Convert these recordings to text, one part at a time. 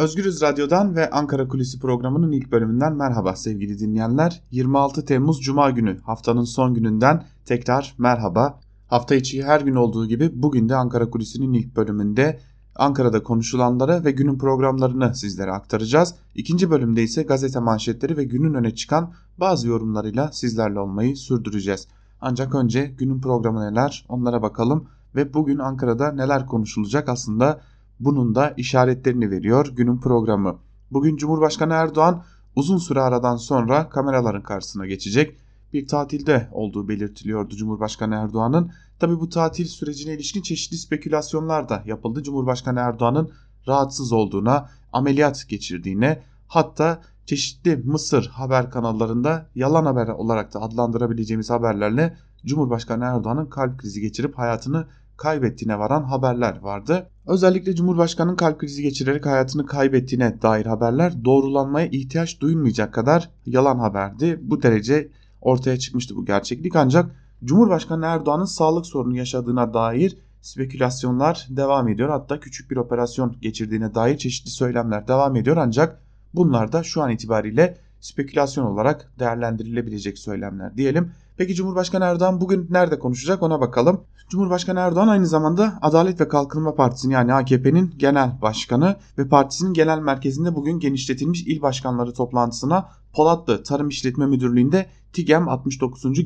Özgürüz Radyo'dan ve Ankara Kulisi programının ilk bölümünden merhaba sevgili dinleyenler. 26 Temmuz Cuma günü haftanın son gününden tekrar merhaba. Hafta içi her gün olduğu gibi bugün de Ankara Kulisi'nin ilk bölümünde Ankara'da konuşulanları ve günün programlarını sizlere aktaracağız. İkinci bölümde ise gazete manşetleri ve günün öne çıkan bazı yorumlarıyla sizlerle olmayı sürdüreceğiz. Ancak önce günün programı neler onlara bakalım ve bugün Ankara'da neler konuşulacak aslında bunun da işaretlerini veriyor günün programı. Bugün Cumhurbaşkanı Erdoğan uzun süre aradan sonra kameraların karşısına geçecek. Bir tatilde olduğu belirtiliyordu Cumhurbaşkanı Erdoğan'ın. Tabi bu tatil sürecine ilişkin çeşitli spekülasyonlar da yapıldı. Cumhurbaşkanı Erdoğan'ın rahatsız olduğuna, ameliyat geçirdiğine hatta çeşitli Mısır haber kanallarında yalan haber olarak da adlandırabileceğimiz haberlerle Cumhurbaşkanı Erdoğan'ın kalp krizi geçirip hayatını kaybettiğine varan haberler vardı. Özellikle Cumhurbaşkanı'nın kalp krizi geçirerek hayatını kaybettiğine dair haberler doğrulanmaya ihtiyaç duyulmayacak kadar yalan haberdi. Bu derece ortaya çıkmıştı bu gerçeklik ancak Cumhurbaşkanı Erdoğan'ın sağlık sorunu yaşadığına dair spekülasyonlar devam ediyor. Hatta küçük bir operasyon geçirdiğine dair çeşitli söylemler devam ediyor ancak bunlar da şu an itibariyle spekülasyon olarak değerlendirilebilecek söylemler diyelim. Peki Cumhurbaşkanı Erdoğan bugün nerede konuşacak ona bakalım. Cumhurbaşkanı Erdoğan aynı zamanda Adalet ve Kalkınma Partisi'nin yani AKP'nin genel başkanı ve partisinin genel merkezinde bugün genişletilmiş il başkanları toplantısına Polatlı Tarım İşletme Müdürlüğü'nde TİGEM 69.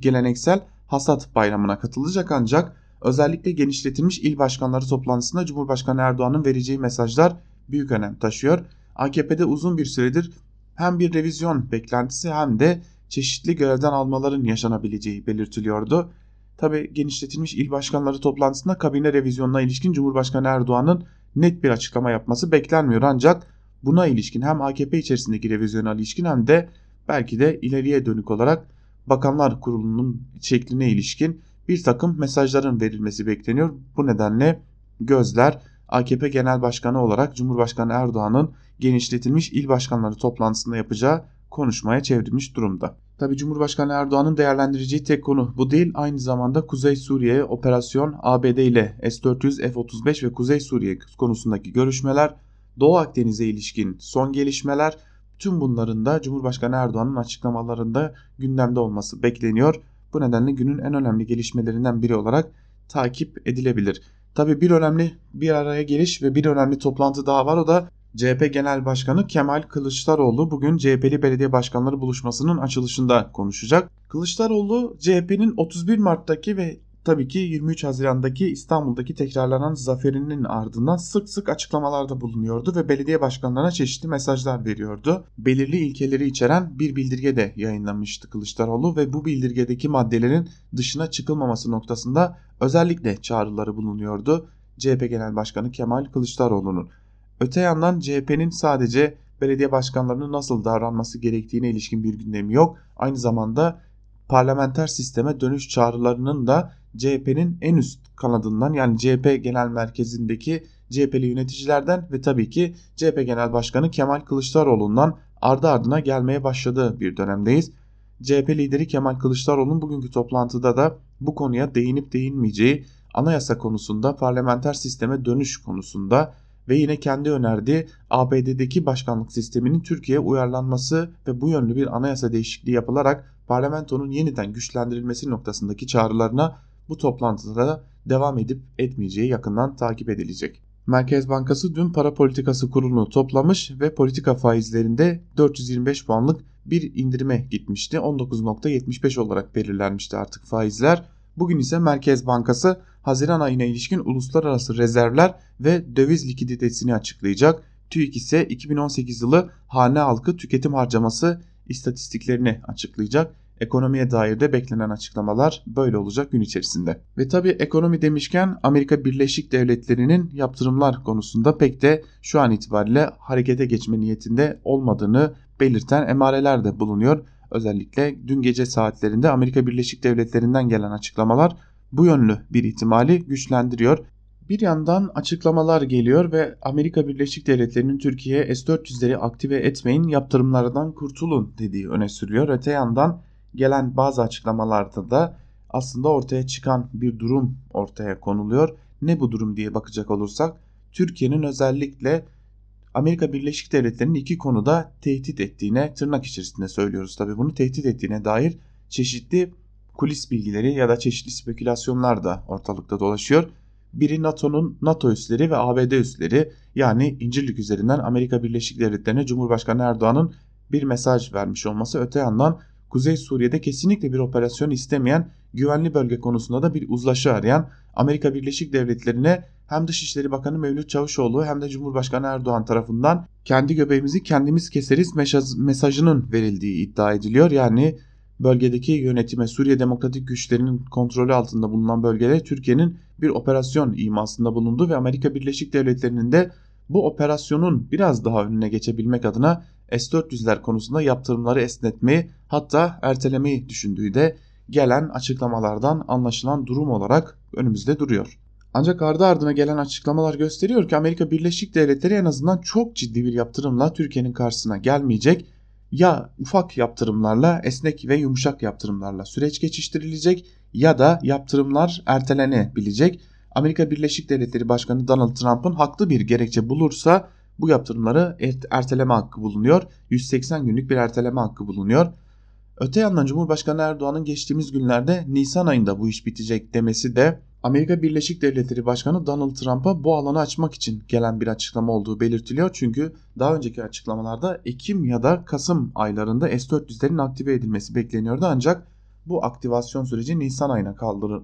Geleneksel Hasat Bayramı'na katılacak ancak özellikle genişletilmiş il başkanları toplantısında Cumhurbaşkanı Erdoğan'ın vereceği mesajlar büyük önem taşıyor. AKP'de uzun bir süredir hem bir revizyon beklentisi hem de çeşitli görevden almaların yaşanabileceği belirtiliyordu. Tabi genişletilmiş il başkanları toplantısında kabine revizyonuna ilişkin Cumhurbaşkanı Erdoğan'ın net bir açıklama yapması beklenmiyor ancak buna ilişkin hem AKP içerisindeki revizyona ilişkin hem de belki de ileriye dönük olarak Bakanlar Kurulu'nun şekline ilişkin bir takım mesajların verilmesi bekleniyor. Bu nedenle gözler AKP Genel Başkanı olarak Cumhurbaşkanı Erdoğan'ın genişletilmiş il başkanları toplantısında yapacağı konuşmaya çevrilmiş durumda. Tabi Cumhurbaşkanı Erdoğan'ın değerlendireceği tek konu bu değil. Aynı zamanda Kuzey Suriye operasyon ABD ile S-400, F-35 ve Kuzey Suriye konusundaki görüşmeler, Doğu Akdeniz'e ilişkin son gelişmeler tüm bunların da Cumhurbaşkanı Erdoğan'ın açıklamalarında gündemde olması bekleniyor. Bu nedenle günün en önemli gelişmelerinden biri olarak takip edilebilir. Tabi bir önemli bir araya geliş ve bir önemli toplantı daha var o da CHP Genel Başkanı Kemal Kılıçdaroğlu bugün CHP'li belediye başkanları buluşmasının açılışında konuşacak. Kılıçdaroğlu CHP'nin 31 Mart'taki ve tabii ki 23 Haziran'daki İstanbul'daki tekrarlanan zaferinin ardından sık sık açıklamalarda bulunuyordu ve belediye başkanlarına çeşitli mesajlar veriyordu. Belirli ilkeleri içeren bir bildirge de yayınlamıştı Kılıçdaroğlu ve bu bildirgedeki maddelerin dışına çıkılmaması noktasında özellikle çağrıları bulunuyordu. CHP Genel Başkanı Kemal Kılıçdaroğlu'nun. Öte yandan CHP'nin sadece belediye başkanlarının nasıl davranması gerektiğine ilişkin bir gündemi yok. Aynı zamanda parlamenter sisteme dönüş çağrılarının da CHP'nin en üst kanadından yani CHP genel merkezindeki CHP'li yöneticilerden ve tabii ki CHP Genel Başkanı Kemal Kılıçdaroğlu'ndan ardı ardına gelmeye başladığı bir dönemdeyiz. CHP lideri Kemal Kılıçdaroğlu'nun bugünkü toplantıda da bu konuya değinip değinmeyeceği anayasa konusunda parlamenter sisteme dönüş konusunda ve yine kendi önerdiği ABD'deki başkanlık sisteminin Türkiye'ye uyarlanması ve bu yönlü bir anayasa değişikliği yapılarak parlamentonun yeniden güçlendirilmesi noktasındaki çağrılarına bu toplantıda devam edip etmeyeceği yakından takip edilecek. Merkez Bankası dün para politikası kurulunu toplamış ve politika faizlerinde 425 puanlık bir indirime gitmişti. 19.75 olarak belirlenmişti artık faizler. Bugün ise Merkez Bankası Haziran ayına ilişkin uluslararası rezervler ve döviz likiditesini açıklayacak. TÜİK ise 2018 yılı hane halkı tüketim harcaması istatistiklerini açıklayacak. Ekonomiye dair de beklenen açıklamalar böyle olacak gün içerisinde. Ve tabi ekonomi demişken Amerika Birleşik Devletleri'nin yaptırımlar konusunda pek de şu an itibariyle harekete geçme niyetinde olmadığını belirten emareler de bulunuyor. Özellikle dün gece saatlerinde Amerika Birleşik Devletleri'nden gelen açıklamalar bu yönlü bir ihtimali güçlendiriyor. Bir yandan açıklamalar geliyor ve Amerika Birleşik Devletleri'nin Türkiye'ye S-400'leri aktive etmeyin yaptırımlardan kurtulun dediği öne sürüyor. Öte yandan gelen bazı açıklamalarda da aslında ortaya çıkan bir durum ortaya konuluyor. Ne bu durum diye bakacak olursak Türkiye'nin özellikle Amerika Birleşik Devletleri'nin iki konuda tehdit ettiğine tırnak içerisinde söylüyoruz tabii bunu tehdit ettiğine dair çeşitli kulis bilgileri ya da çeşitli spekülasyonlar da ortalıkta dolaşıyor. Biri NATO'nun NATO üsleri ve ABD üsleri yani İncirlik üzerinden Amerika Birleşik Devletleri'ne Cumhurbaşkanı Erdoğan'ın bir mesaj vermiş olması öte yandan Kuzey Suriye'de kesinlikle bir operasyon istemeyen güvenli bölge konusunda da bir uzlaşı arayan Amerika Birleşik Devletleri'ne hem Dışişleri Bakanı Mevlüt Çavuşoğlu hem de Cumhurbaşkanı Erdoğan tarafından kendi göbeğimizi kendimiz keseriz mesajının verildiği iddia ediliyor. Yani bölgedeki yönetime Suriye Demokratik Güçlerinin kontrolü altında bulunan bölgede Türkiye'nin bir operasyon imasında bulundu ve Amerika Birleşik Devletleri'nin de bu operasyonun biraz daha önüne geçebilmek adına S-400'ler konusunda yaptırımları esnetmeyi hatta ertelemeyi düşündüğü de gelen açıklamalardan anlaşılan durum olarak önümüzde duruyor. Ancak ardı ardına gelen açıklamalar gösteriyor ki Amerika Birleşik Devletleri en azından çok ciddi bir yaptırımla Türkiye'nin karşısına gelmeyecek. Ya ufak yaptırımlarla, esnek ve yumuşak yaptırımlarla süreç geçiştirilecek ya da yaptırımlar ertelenebilecek. Amerika Birleşik Devletleri Başkanı Donald Trump'ın haklı bir gerekçe bulursa bu yaptırımları erteleme hakkı bulunuyor. 180 günlük bir erteleme hakkı bulunuyor. Öte yandan Cumhurbaşkanı Erdoğan'ın geçtiğimiz günlerde Nisan ayında bu iş bitecek demesi de Amerika Birleşik Devletleri Başkanı Donald Trump'a bu alanı açmak için gelen bir açıklama olduğu belirtiliyor. Çünkü daha önceki açıklamalarda Ekim ya da Kasım aylarında S-400'lerin aktive edilmesi bekleniyordu. Ancak bu aktivasyon süreci Nisan ayına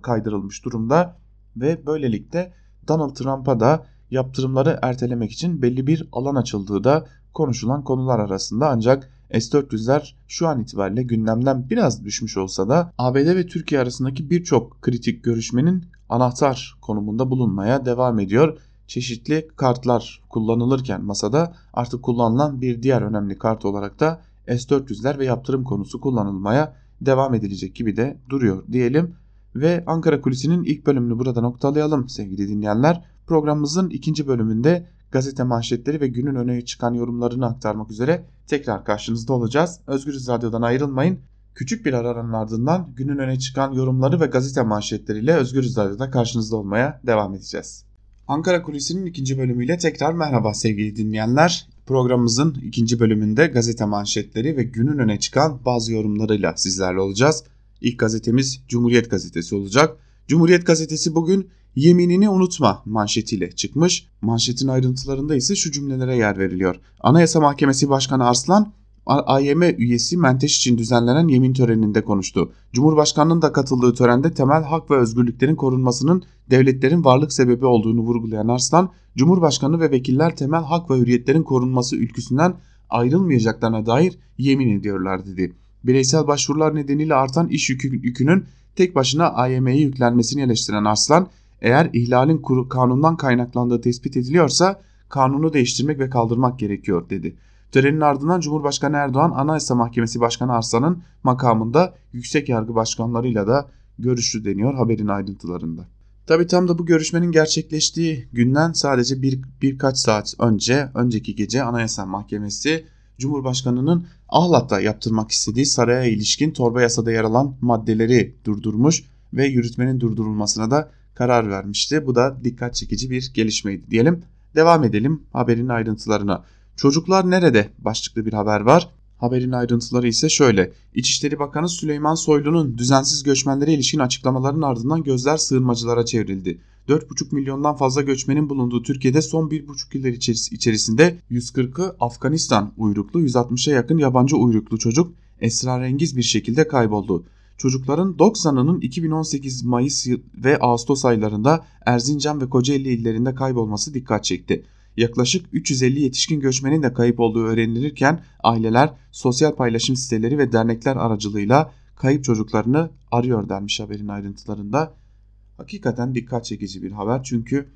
kaydırılmış durumda ve böylelikle Donald Trump'a da yaptırımları ertelemek için belli bir alan açıldığı da konuşulan konular arasında ancak S-400'ler şu an itibariyle gündemden biraz düşmüş olsa da ABD ve Türkiye arasındaki birçok kritik görüşmenin anahtar konumunda bulunmaya devam ediyor. Çeşitli kartlar kullanılırken masada artık kullanılan bir diğer önemli kart olarak da S-400'ler ve yaptırım konusu kullanılmaya devam edilecek gibi de duruyor diyelim. Ve Ankara Kulisi'nin ilk bölümünü burada noktalayalım sevgili dinleyenler. Programımızın ikinci bölümünde gazete manşetleri ve günün öne çıkan yorumlarını aktarmak üzere tekrar karşınızda olacağız. Özgürüz Radyo'dan ayrılmayın. Küçük bir aranın ardından günün öne çıkan yorumları ve gazete manşetleriyle Özgürüz Radyo'da karşınızda olmaya devam edeceğiz. Ankara Kulisi'nin ikinci bölümüyle tekrar merhaba sevgili dinleyenler. Programımızın ikinci bölümünde gazete manşetleri ve günün öne çıkan bazı yorumlarıyla sizlerle olacağız. İlk gazetemiz Cumhuriyet Gazetesi olacak. Cumhuriyet Gazetesi bugün yeminini unutma manşetiyle çıkmış. Manşetin ayrıntılarında ise şu cümlelere yer veriliyor. Anayasa Mahkemesi Başkanı Arslan AYM üyesi Menteş için düzenlenen yemin töreninde konuştu. Cumhurbaşkanının da katıldığı törende temel hak ve özgürlüklerin korunmasının devletlerin varlık sebebi olduğunu vurgulayan Arslan, Cumhurbaşkanı ve vekiller temel hak ve hürriyetlerin korunması ülküsünden ayrılmayacaklarına dair yemin ediyorlar dedi. Bireysel başvurular nedeniyle artan iş yükü, yükünün tek başına AYM'ye yüklenmesini eleştiren Arslan, eğer ihlalin kanundan kaynaklandığı tespit ediliyorsa kanunu değiştirmek ve kaldırmak gerekiyor dedi. Törenin ardından Cumhurbaşkanı Erdoğan Anayasa Mahkemesi Başkanı Arslan'ın makamında yüksek yargı başkanlarıyla da görüştü deniyor haberin ayrıntılarında. Tabi tam da bu görüşmenin gerçekleştiği günden sadece bir, birkaç saat önce, önceki gece Anayasa Mahkemesi Cumhurbaşkanı'nın Ahlat'ta yaptırmak istediği saraya ilişkin torba yasada yer alan maddeleri durdurmuş ve yürütmenin durdurulmasına da karar vermişti. Bu da dikkat çekici bir gelişmeydi diyelim. Devam edelim haberin ayrıntılarına. Çocuklar nerede başlıklı bir haber var. Haberin ayrıntıları ise şöyle. İçişleri Bakanı Süleyman Soylu'nun düzensiz göçmenlere ilişkin açıklamaların ardından gözler sığınmacılara çevrildi. 4,5 milyondan fazla göçmenin bulunduğu Türkiye'de son 1,5 yıllar içerisinde 140'ı Afganistan uyruklu 160'a yakın yabancı uyruklu çocuk esrarengiz bir şekilde kayboldu. Çocukların 90'ının 2018 Mayıs ve Ağustos aylarında Erzincan ve Kocaeli illerinde kaybolması dikkat çekti. Yaklaşık 350 yetişkin göçmenin de kayıp olduğu öğrenilirken aileler sosyal paylaşım siteleri ve dernekler aracılığıyla kayıp çocuklarını arıyor denmiş haberin ayrıntılarında. Hakikaten dikkat çekici bir haber çünkü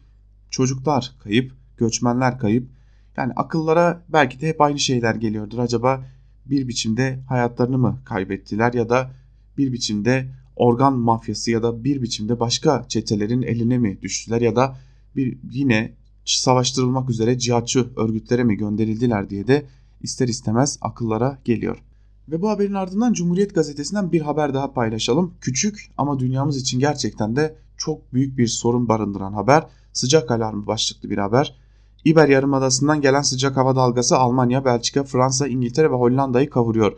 çocuklar kayıp, göçmenler kayıp. Yani akıllara belki de hep aynı şeyler geliyordur. Acaba bir biçimde hayatlarını mı kaybettiler ya da bir biçimde organ mafyası ya da bir biçimde başka çetelerin eline mi düştüler ya da bir yine savaştırılmak üzere cihatçı örgütlere mi gönderildiler diye de ister istemez akıllara geliyor. Ve bu haberin ardından Cumhuriyet Gazetesi'nden bir haber daha paylaşalım. Küçük ama dünyamız için gerçekten de çok büyük bir sorun barındıran haber. Sıcak alarmı başlıklı bir haber. İber Yarımadası'ndan gelen sıcak hava dalgası Almanya, Belçika, Fransa, İngiltere ve Hollanda'yı kavuruyor.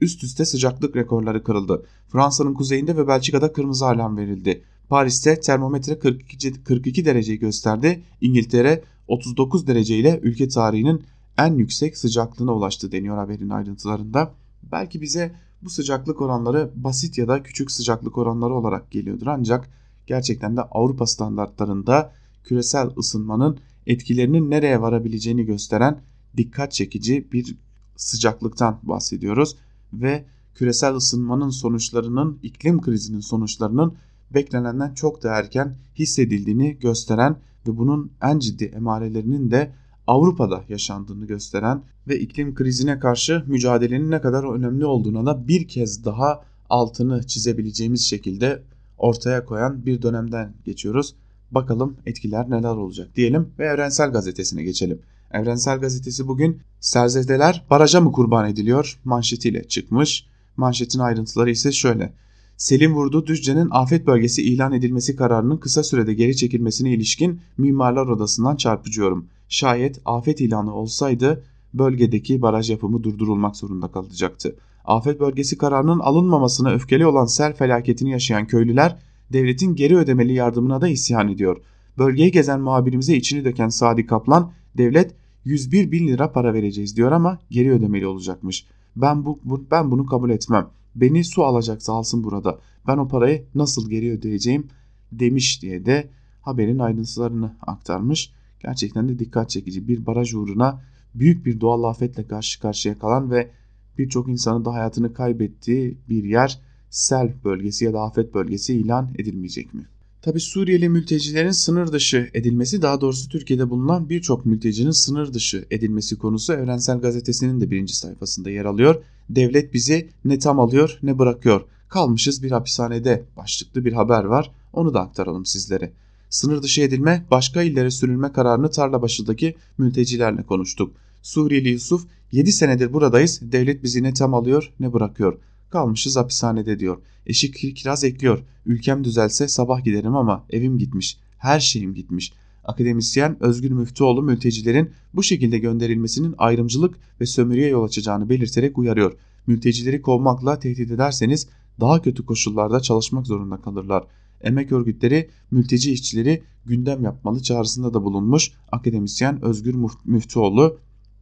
Üst üste sıcaklık rekorları kırıldı. Fransa'nın kuzeyinde ve Belçika'da kırmızı alarm verildi. Paris'te termometre 42, 42 dereceyi gösterdi. İngiltere 39 dereceyle ülke tarihinin en yüksek sıcaklığına ulaştı deniyor haberin ayrıntılarında. Belki bize bu sıcaklık oranları basit ya da küçük sıcaklık oranları olarak geliyordur ancak gerçekten de Avrupa standartlarında küresel ısınmanın etkilerinin nereye varabileceğini gösteren dikkat çekici bir sıcaklıktan bahsediyoruz ve küresel ısınmanın sonuçlarının iklim krizinin sonuçlarının beklenenden çok da erken hissedildiğini gösteren ve bunun en ciddi emarelerinin de Avrupa'da yaşandığını gösteren ve iklim krizine karşı mücadelenin ne kadar önemli olduğuna da bir kez daha altını çizebileceğimiz şekilde ortaya koyan bir dönemden geçiyoruz. Bakalım etkiler neler olacak diyelim ve Evrensel Gazetesi'ne geçelim. Evrensel Gazetesi bugün serzedeler baraja mı kurban ediliyor manşetiyle çıkmış. Manşetin ayrıntıları ise şöyle. Selim Vurdu Düzce'nin afet bölgesi ilan edilmesi kararının kısa sürede geri çekilmesine ilişkin Mimarlar Odası'ndan çarpıcıyorum. Şayet afet ilanı olsaydı bölgedeki baraj yapımı durdurulmak zorunda kalacaktı. Afet bölgesi kararının alınmamasına öfkeli olan sel felaketini yaşayan köylüler devletin geri ödemeli yardımına da isyan ediyor. Bölgeyi gezen muhabirimize içini döken Sadi Kaplan devlet 101 bin lira para vereceğiz diyor ama geri ödemeli olacakmış. Ben, bu, bu, ben bunu kabul etmem. Beni su alacaksa alsın burada. Ben o parayı nasıl geri ödeyeceğim demiş diye de haberin ayrıntılarını aktarmış. Gerçekten de dikkat çekici bir baraj uğruna büyük bir doğal afetle karşı karşıya kalan ve birçok insanın da hayatını kaybettiği bir yer sel bölgesi ya da afet bölgesi ilan edilmeyecek mi? Tabi Suriyeli mültecilerin sınır dışı edilmesi daha doğrusu Türkiye'de bulunan birçok mültecinin sınır dışı edilmesi konusu Evrensel Gazetesi'nin de birinci sayfasında yer alıyor. Devlet bizi ne tam alıyor ne bırakıyor. Kalmışız bir hapishanede başlıklı bir haber var. Onu da aktaralım sizlere. Sınır dışı edilme, başka illere sürülme kararını Tarlabaşı'daki mültecilerle konuştuk. Suriyeli Yusuf 7 senedir buradayız. Devlet bizi ne tam alıyor ne bırakıyor. Kalmışız hapishanede diyor. Eşi kiraz ekliyor. Ülkem düzelse sabah giderim ama evim gitmiş. Her şeyim gitmiş. Akademisyen Özgür Müftüoğlu mültecilerin bu şekilde gönderilmesinin ayrımcılık ve sömürüye yol açacağını belirterek uyarıyor. Mültecileri kovmakla tehdit ederseniz daha kötü koşullarda çalışmak zorunda kalırlar. Emek örgütleri mülteci işçileri gündem yapmalı çağrısında da bulunmuş akademisyen Özgür Müftüoğlu.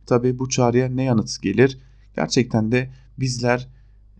Tabi bu çağrıya ne yanıt gelir? Gerçekten de bizler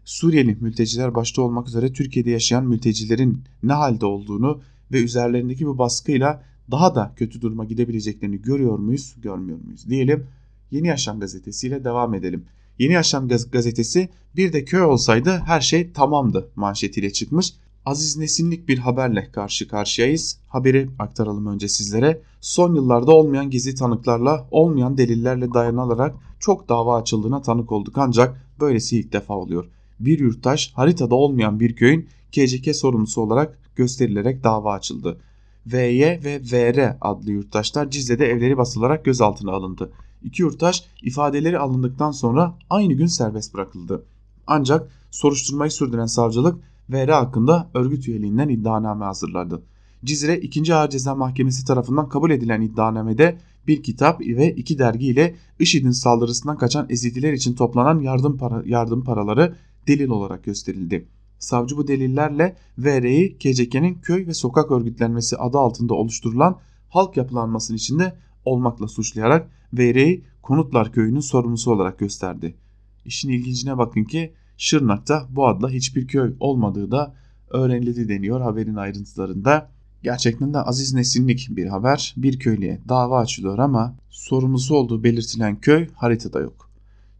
Suriyeli mülteciler başta olmak üzere Türkiye'de yaşayan mültecilerin ne halde olduğunu ve üzerlerindeki bu baskıyla daha da kötü duruma gidebileceklerini görüyor muyuz, görmüyor muyuz diyelim. Yeni Yaşam gazetesiyle devam edelim. Yeni Yaşam gazetesi bir de köy olsaydı her şey tamamdı manşetiyle çıkmış. Aziz Nesinlik bir haberle karşı karşıyayız. Haberi aktaralım önce sizlere. Son yıllarda olmayan gizli tanıklarla, olmayan delillerle dayanılarak çok dava açıldığına tanık olduk ancak böylesi ilk defa oluyor bir yurttaş haritada olmayan bir köyün KCK sorumlusu olarak gösterilerek dava açıldı. VY ve VR adlı yurttaşlar Cizre'de evleri basılarak gözaltına alındı. İki yurttaş ifadeleri alındıktan sonra aynı gün serbest bırakıldı. Ancak soruşturmayı sürdüren savcılık VR hakkında örgüt üyeliğinden iddianame hazırladı. Cizre 2. Ağır Ceza Mahkemesi tarafından kabul edilen iddianamede bir kitap ve iki dergi ile IŞİD'in saldırısından kaçan Ezidiler için toplanan yardım, para, yardım paraları delil olarak gösterildi. Savcı bu delillerle VR'yi KCK'nin köy ve sokak örgütlenmesi adı altında oluşturulan halk yapılanmasının içinde olmakla suçlayarak VR'yi Konutlar Köyü'nün sorumlusu olarak gösterdi. İşin ilgincine bakın ki Şırnak'ta bu adla hiçbir köy olmadığı da öğrenildi deniyor haberin ayrıntılarında. Gerçekten de aziz nesinlik bir haber. Bir köylüye dava açılıyor ama sorumlusu olduğu belirtilen köy haritada yok.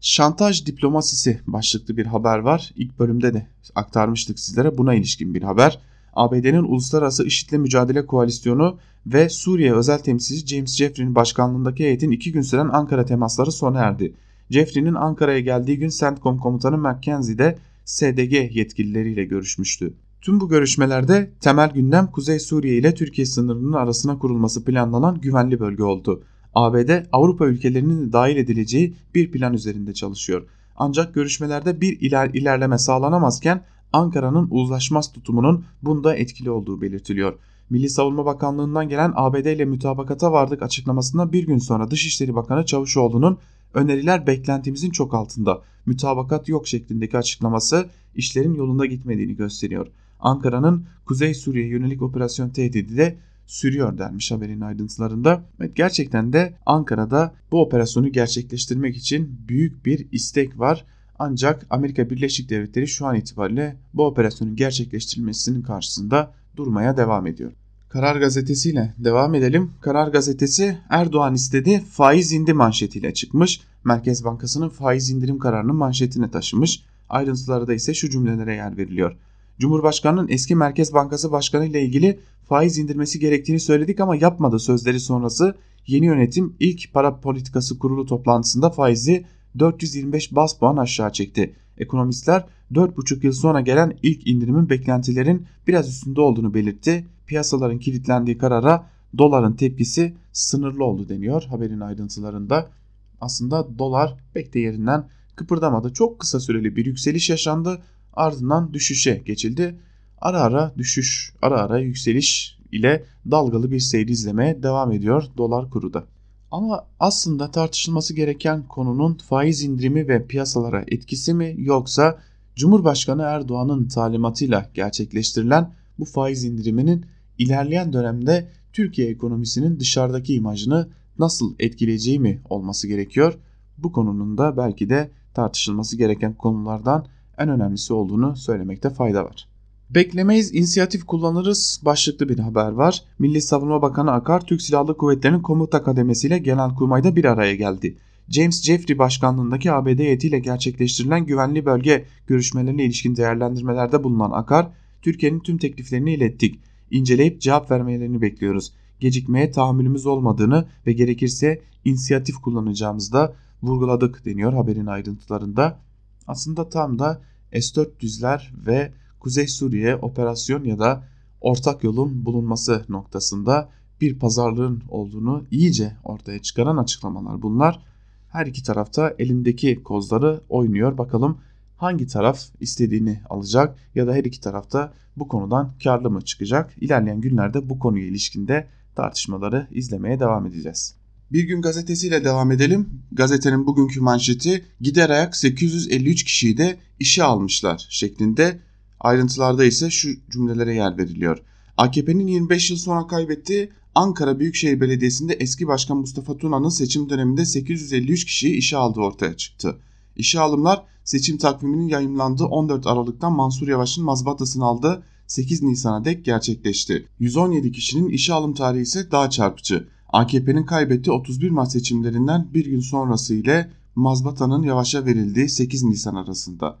Şantaj diplomasisi başlıklı bir haber var. İlk bölümde de aktarmıştık sizlere buna ilişkin bir haber. ABD'nin Uluslararası IŞİD'le Mücadele Koalisyonu ve Suriye özel temsilcisi James Jeffrey'nin başkanlığındaki heyetin iki gün süren Ankara temasları sona erdi. Jeffrey'nin Ankara'ya geldiği gün CENTCOM komutanı McKenzie'de SDG yetkilileriyle görüşmüştü. Tüm bu görüşmelerde temel gündem Kuzey Suriye ile Türkiye sınırının arasına kurulması planlanan güvenli bölge oldu. ABD Avrupa ülkelerinin de dahil edileceği bir plan üzerinde çalışıyor. Ancak görüşmelerde bir iler ilerleme sağlanamazken Ankara'nın uzlaşmaz tutumunun bunda etkili olduğu belirtiliyor. Milli Savunma Bakanlığı'ndan gelen ABD ile mütabakata vardık açıklamasında bir gün sonra Dışişleri Bakanı Çavuşoğlu'nun öneriler beklentimizin çok altında, mütabakat yok şeklindeki açıklaması işlerin yolunda gitmediğini gösteriyor. Ankara'nın Kuzey Suriye yönelik operasyon tehdidi de sürüyor denmiş haberin ayrıntılarında. Evet, gerçekten de Ankara'da bu operasyonu gerçekleştirmek için büyük bir istek var. Ancak Amerika Birleşik Devletleri şu an itibariyle bu operasyonun gerçekleştirilmesinin karşısında durmaya devam ediyor. Karar gazetesiyle devam edelim. Karar gazetesi Erdoğan istedi faiz indi manşetiyle çıkmış. Merkez Bankası'nın faiz indirim kararını manşetine taşımış. Ayrıntılarda ise şu cümlelere yer veriliyor. Cumhurbaşkanının eski Merkez Bankası Başkanı ile ilgili faiz indirmesi gerektiğini söyledik ama yapmadı sözleri sonrası yeni yönetim ilk para politikası kurulu toplantısında faizi 425 bas puan aşağı çekti. Ekonomistler 4,5 yıl sonra gelen ilk indirimin beklentilerin biraz üstünde olduğunu belirtti. Piyasaların kilitlendiği karara doların tepkisi sınırlı oldu deniyor haberin ayrıntılarında. Aslında dolar pek de yerinden kıpırdamadı. Çok kısa süreli bir yükseliş yaşandı ardından düşüşe geçildi. Ara ara düşüş, ara ara yükseliş ile dalgalı bir seyir izlemeye devam ediyor dolar kuru da. Ama aslında tartışılması gereken konunun faiz indirimi ve piyasalara etkisi mi yoksa Cumhurbaşkanı Erdoğan'ın talimatıyla gerçekleştirilen bu faiz indiriminin ilerleyen dönemde Türkiye ekonomisinin dışarıdaki imajını nasıl etkileyeceği mi olması gerekiyor? Bu konunun da belki de tartışılması gereken konulardan en önemlisi olduğunu söylemekte fayda var. Beklemeyiz, inisiyatif kullanırız başlıklı bir haber var. Milli Savunma Bakanı Akar, Türk Silahlı Kuvvetleri'nin komuta kademesiyle Genelkurmay'da bir araya geldi. James Jeffrey başkanlığındaki ABD heyetiyle gerçekleştirilen güvenli bölge görüşmelerine ilişkin değerlendirmelerde bulunan Akar, Türkiye'nin tüm tekliflerini ilettik. İnceleyip cevap vermelerini bekliyoruz. Gecikmeye tahammülümüz olmadığını ve gerekirse inisiyatif kullanacağımızı da vurguladık deniyor haberin ayrıntılarında. Aslında tam da S-400'ler ve Kuzey Suriye operasyon ya da ortak yolun bulunması noktasında bir pazarlığın olduğunu iyice ortaya çıkaran açıklamalar bunlar. Her iki tarafta elindeki kozları oynuyor. Bakalım hangi taraf istediğini alacak ya da her iki tarafta bu konudan karlı mı çıkacak? İlerleyen günlerde bu konuya ilişkinde tartışmaları izlemeye devam edeceğiz. Bir gün gazetesiyle devam edelim. Gazetenin bugünkü manşeti gider ayak 853 kişiyi de işe almışlar şeklinde. Ayrıntılarda ise şu cümlelere yer veriliyor. AKP'nin 25 yıl sonra kaybettiği Ankara Büyükşehir Belediyesi'nde eski başkan Mustafa Tuna'nın seçim döneminde 853 kişiyi işe aldığı ortaya çıktı. İşe alımlar seçim takviminin yayımlandığı 14 Aralık'tan Mansur Yavaş'ın mazbatasını aldığı 8 Nisan'a dek gerçekleşti. 117 kişinin işe alım tarihi ise daha çarpıcı. AKP'nin kaybettiği 31 Mart seçimlerinden bir gün sonrası ile mazbatanın yavaşa verildiği 8 Nisan arasında.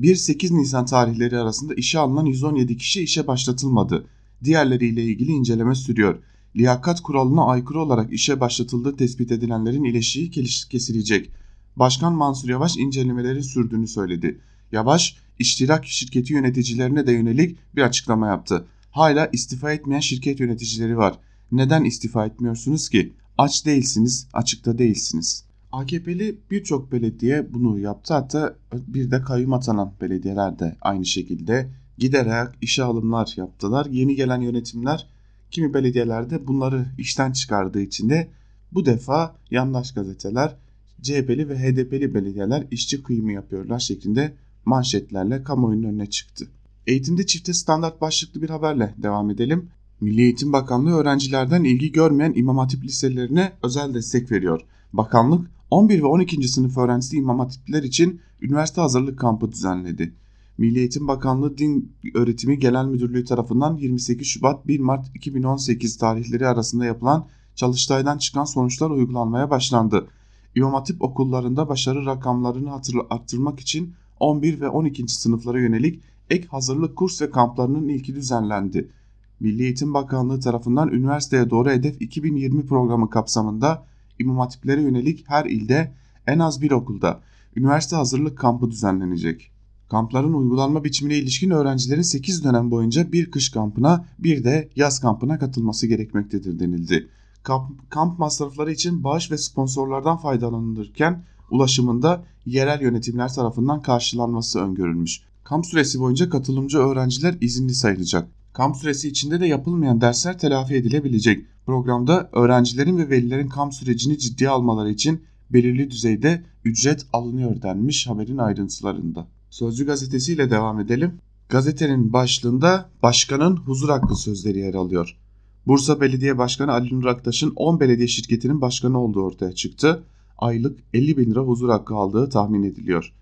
1-8 Nisan tarihleri arasında işe alınan 117 kişi işe başlatılmadı. Diğerleriyle ilgili inceleme sürüyor. Liyakat kuralına aykırı olarak işe başlatıldığı tespit edilenlerin ileşiği kesilecek. Başkan Mansur Yavaş incelemeleri sürdüğünü söyledi. Yavaş, iştirak şirketi yöneticilerine de yönelik bir açıklama yaptı. Hala istifa etmeyen şirket yöneticileri var. Neden istifa etmiyorsunuz ki? Aç değilsiniz, açıkta değilsiniz. AKP'li birçok belediye bunu yaptı. Hatta bir de kayyum atanan belediyeler de aynı şekilde giderek işe alımlar yaptılar. Yeni gelen yönetimler kimi belediyelerde bunları işten çıkardığı için de bu defa yandaş gazeteler CHP'li ve HDP'li belediyeler işçi kıyımı yapıyorlar şeklinde manşetlerle kamuoyunun önüne çıktı. Eğitimde çifte standart başlıklı bir haberle devam edelim. Milli Eğitim Bakanlığı öğrencilerden ilgi görmeyen İmam Hatip liselerine özel destek veriyor. Bakanlık 11 ve 12. sınıf öğrencisi İmam Hatipler için üniversite hazırlık kampı düzenledi. Milli Eğitim Bakanlığı Din Öğretimi Genel Müdürlüğü tarafından 28 Şubat 1 Mart 2018 tarihleri arasında yapılan çalıştaydan çıkan sonuçlar uygulanmaya başlandı. İmam Hatip okullarında başarı rakamlarını arttırmak için 11 ve 12. sınıflara yönelik ek hazırlık kurs ve kamplarının ilki düzenlendi. Milli Eğitim Bakanlığı tarafından üniversiteye doğru hedef 2020 programı kapsamında İmam Hatiplere yönelik her ilde en az bir okulda üniversite hazırlık kampı düzenlenecek. Kampların uygulanma biçimine ilişkin öğrencilerin 8 dönem boyunca bir kış kampına bir de yaz kampına katılması gerekmektedir denildi. Kamp, kamp masrafları için bağış ve sponsorlardan faydalanılırken ulaşımında yerel yönetimler tarafından karşılanması öngörülmüş. Kamp süresi boyunca katılımcı öğrenciler izinli sayılacak. Kamp süresi içinde de yapılmayan dersler telafi edilebilecek. Programda öğrencilerin ve velilerin kamp sürecini ciddiye almaları için belirli düzeyde ücret alınıyor denmiş haberin ayrıntılarında. Sözcü gazetesiyle devam edelim. Gazetenin başlığında başkanın huzur hakkı sözleri yer alıyor. Bursa Belediye Başkanı Ali Nur Aktaş'ın 10 belediye şirketinin başkanı olduğu ortaya çıktı. Aylık 50 bin lira huzur hakkı aldığı tahmin ediliyor.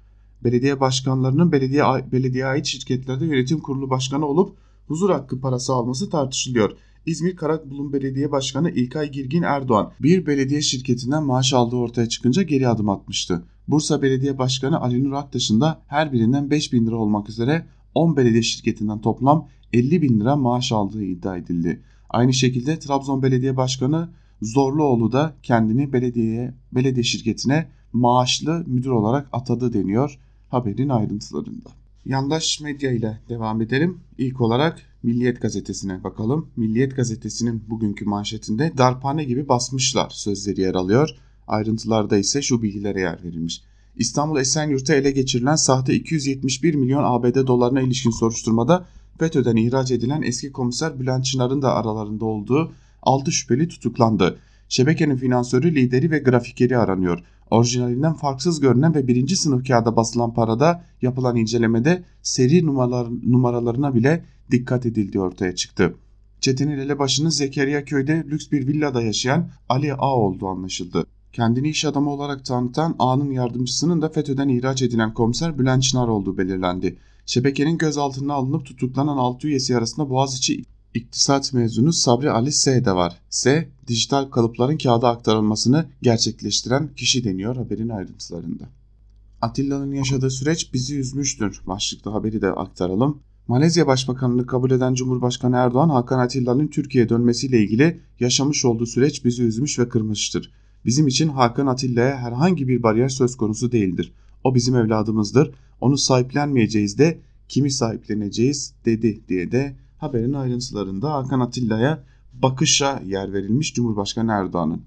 Belediye başkanlarının belediye, belediye ait şirketlerde yönetim kurulu başkanı olup huzur hakkı parası alması tartışılıyor. İzmir Karakbulun Belediye Başkanı İlkay Girgin Erdoğan bir belediye şirketinden maaş aldığı ortaya çıkınca geri adım atmıştı. Bursa Belediye Başkanı Ali Nur Aktaş'ın da her birinden 5 bin lira olmak üzere 10 belediye şirketinden toplam 50 bin lira maaş aldığı iddia edildi. Aynı şekilde Trabzon Belediye Başkanı Zorluoğlu da kendini belediyeye, belediye şirketine maaşlı müdür olarak atadı deniyor haberin ayrıntılarında. Yandaş medya ile devam edelim. İlk olarak Milliyet gazetesine bakalım. Milliyet gazetesinin bugünkü manşetinde darphane gibi basmışlar sözleri yer alıyor. Ayrıntılarda ise şu bilgilere yer verilmiş. İstanbul Esenyurt'a ele geçirilen sahte 271 milyon ABD dolarına ilişkin soruşturmada FETÖ'den ihraç edilen eski komiser Bülent Çınar'ın da aralarında olduğu 6 şüpheli tutuklandı. Şebekenin finansörü, lideri ve grafikeri aranıyor. Orijinalinden farksız görünen ve birinci sınıf kağıda basılan parada yapılan incelemede seri numaralar, numaralarına bile dikkat edildiği ortaya çıktı. Çetenin elebaşının Zekeriya köyde lüks bir villada yaşayan Ali A olduğu anlaşıldı. Kendini iş adamı olarak tanıtan A'nın yardımcısının da FETÖ'den ihraç edilen komiser Bülent Çınar olduğu belirlendi. Şebekenin gözaltına alınıp tutuklanan 6 üyesi arasında Boğaziçi İktisat mezunu Sabri Ali S de var. S, dijital kalıpların kağıda aktarılmasını gerçekleştiren kişi deniyor haberin ayrıntılarında. Atilla'nın yaşadığı süreç bizi üzmüştür. Başlıklı haberi de aktaralım. Malezya Başbakanını kabul eden Cumhurbaşkanı Erdoğan, Hakan Atilla'nın Türkiye'ye dönmesiyle ilgili yaşamış olduğu süreç bizi üzmüş ve kırmıştır. Bizim için Hakan Atilla'ya herhangi bir bariyer söz konusu değildir. O bizim evladımızdır. Onu sahiplenmeyeceğiz de kimi sahipleneceğiz dedi diye de haberin ayrıntılarında Hakan Atilla'ya bakışa yer verilmiş Cumhurbaşkanı Erdoğan'ın.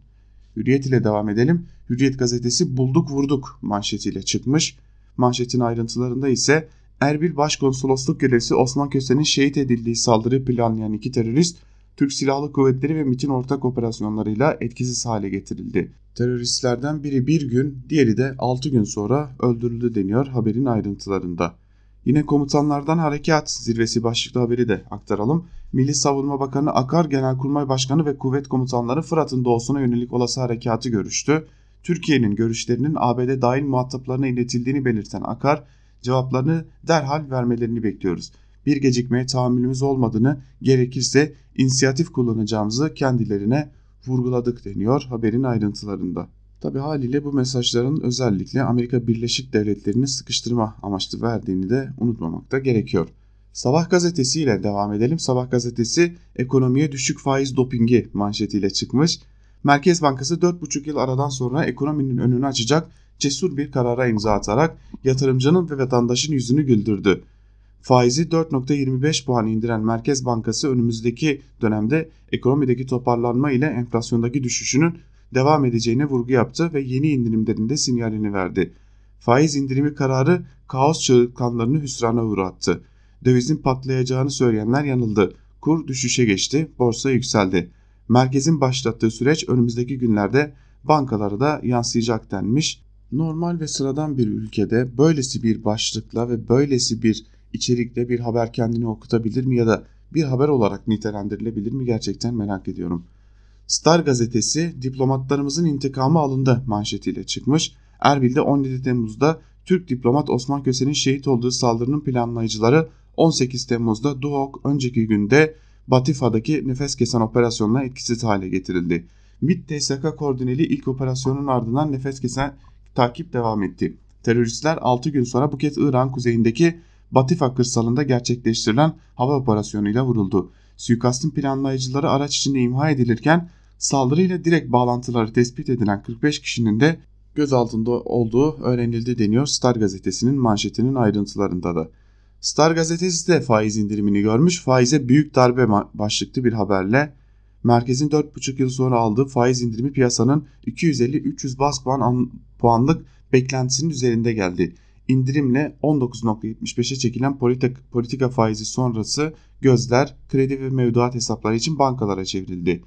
Hürriyet ile devam edelim. Hürriyet gazetesi bulduk vurduk manşetiyle çıkmış. Manşetin ayrıntılarında ise Erbil Başkonsolosluk görevlisi Osman Köse'nin şehit edildiği saldırıyı planlayan iki terörist Türk Silahlı Kuvvetleri ve MIT'in ortak operasyonlarıyla etkisiz hale getirildi. Teröristlerden biri bir gün, diğeri de 6 gün sonra öldürüldü deniyor haberin ayrıntılarında. Yine komutanlardan harekat zirvesi başlıklı haberi de aktaralım. Milli Savunma Bakanı Akar, Genelkurmay Başkanı ve kuvvet komutanları Fırat'ın doğusuna yönelik olası harekatı görüştü. Türkiye'nin görüşlerinin ABD dahil muhataplarına iletildiğini belirten Akar, cevaplarını derhal vermelerini bekliyoruz. Bir gecikmeye tahammülümüz olmadığını, gerekirse inisiyatif kullanacağımızı kendilerine vurguladık deniyor haberin ayrıntılarında. Tabi haliyle bu mesajların özellikle Amerika Birleşik Devletleri'ni sıkıştırma amaçlı verdiğini de unutmamak da gerekiyor. Sabah gazetesi ile devam edelim. Sabah gazetesi ekonomiye düşük faiz dopingi manşetiyle çıkmış. Merkez Bankası 4,5 yıl aradan sonra ekonominin önünü açacak cesur bir karara imza atarak yatırımcının ve vatandaşın yüzünü güldürdü. Faizi 4.25 puan indiren Merkez Bankası önümüzdeki dönemde ekonomideki toparlanma ile enflasyondaki düşüşünün devam edeceğine vurgu yaptı ve yeni indirimlerinde sinyalini verdi. Faiz indirimi kararı kaos çığlıklarını hüsrana uğrattı. Dövizin patlayacağını söyleyenler yanıldı. Kur düşüşe geçti, borsa yükseldi. Merkezin başlattığı süreç önümüzdeki günlerde bankalara da yansıyacak denmiş. Normal ve sıradan bir ülkede böylesi bir başlıkla ve böylesi bir içerikle bir haber kendini okutabilir mi ya da bir haber olarak nitelendirilebilir mi gerçekten merak ediyorum. Star gazetesi diplomatlarımızın intikamı alındı manşetiyle çıkmış. Erbil'de 17 Temmuz'da Türk diplomat Osman Köse'nin şehit olduğu saldırının planlayıcıları 18 Temmuz'da Duhok önceki günde Batifa'daki nefes kesen operasyonla etkisiz hale getirildi. MİT TSK koordineli ilk operasyonun ardından nefes kesen takip devam etti. Teröristler 6 gün sonra bu kez İran kuzeyindeki Batifa kırsalında gerçekleştirilen hava operasyonuyla vuruldu. Suikastın planlayıcıları araç içinde imha edilirken Saldırıyla direkt bağlantıları tespit edilen 45 kişinin de gözaltında olduğu öğrenildi deniyor Star gazetesinin manşetinin ayrıntılarında da. Star gazetesi de faiz indirimini görmüş. Faize büyük darbe başlıklı bir haberle merkezin 4,5 yıl sonra aldığı faiz indirimi piyasanın 250-300 bas puan puanlık beklentisinin üzerinde geldi. indirimle 19.75'e çekilen politika, politika faizi sonrası gözler kredi ve mevduat hesapları için bankalara çevrildi.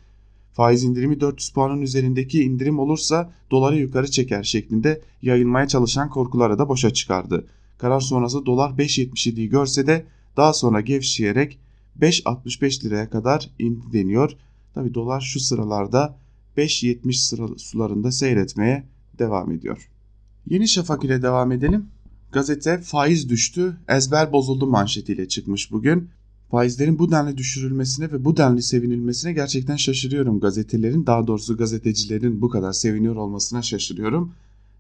Faiz indirimi 400 puanın üzerindeki indirim olursa doları yukarı çeker şeklinde yayılmaya çalışan korkuları da boşa çıkardı. Karar sonrası dolar 5.77'yi görse de daha sonra gevşeyerek 5.65 liraya kadar indi deniyor. Tabi dolar şu sıralarda 5.70 sıra sularında seyretmeye devam ediyor. Yeni Şafak ile devam edelim. Gazete faiz düştü, ezber bozuldu manşetiyle çıkmış bugün. Faizlerin bu denli düşürülmesine ve bu denli sevinilmesine gerçekten şaşırıyorum gazetelerin. Daha doğrusu gazetecilerin bu kadar seviniyor olmasına şaşırıyorum.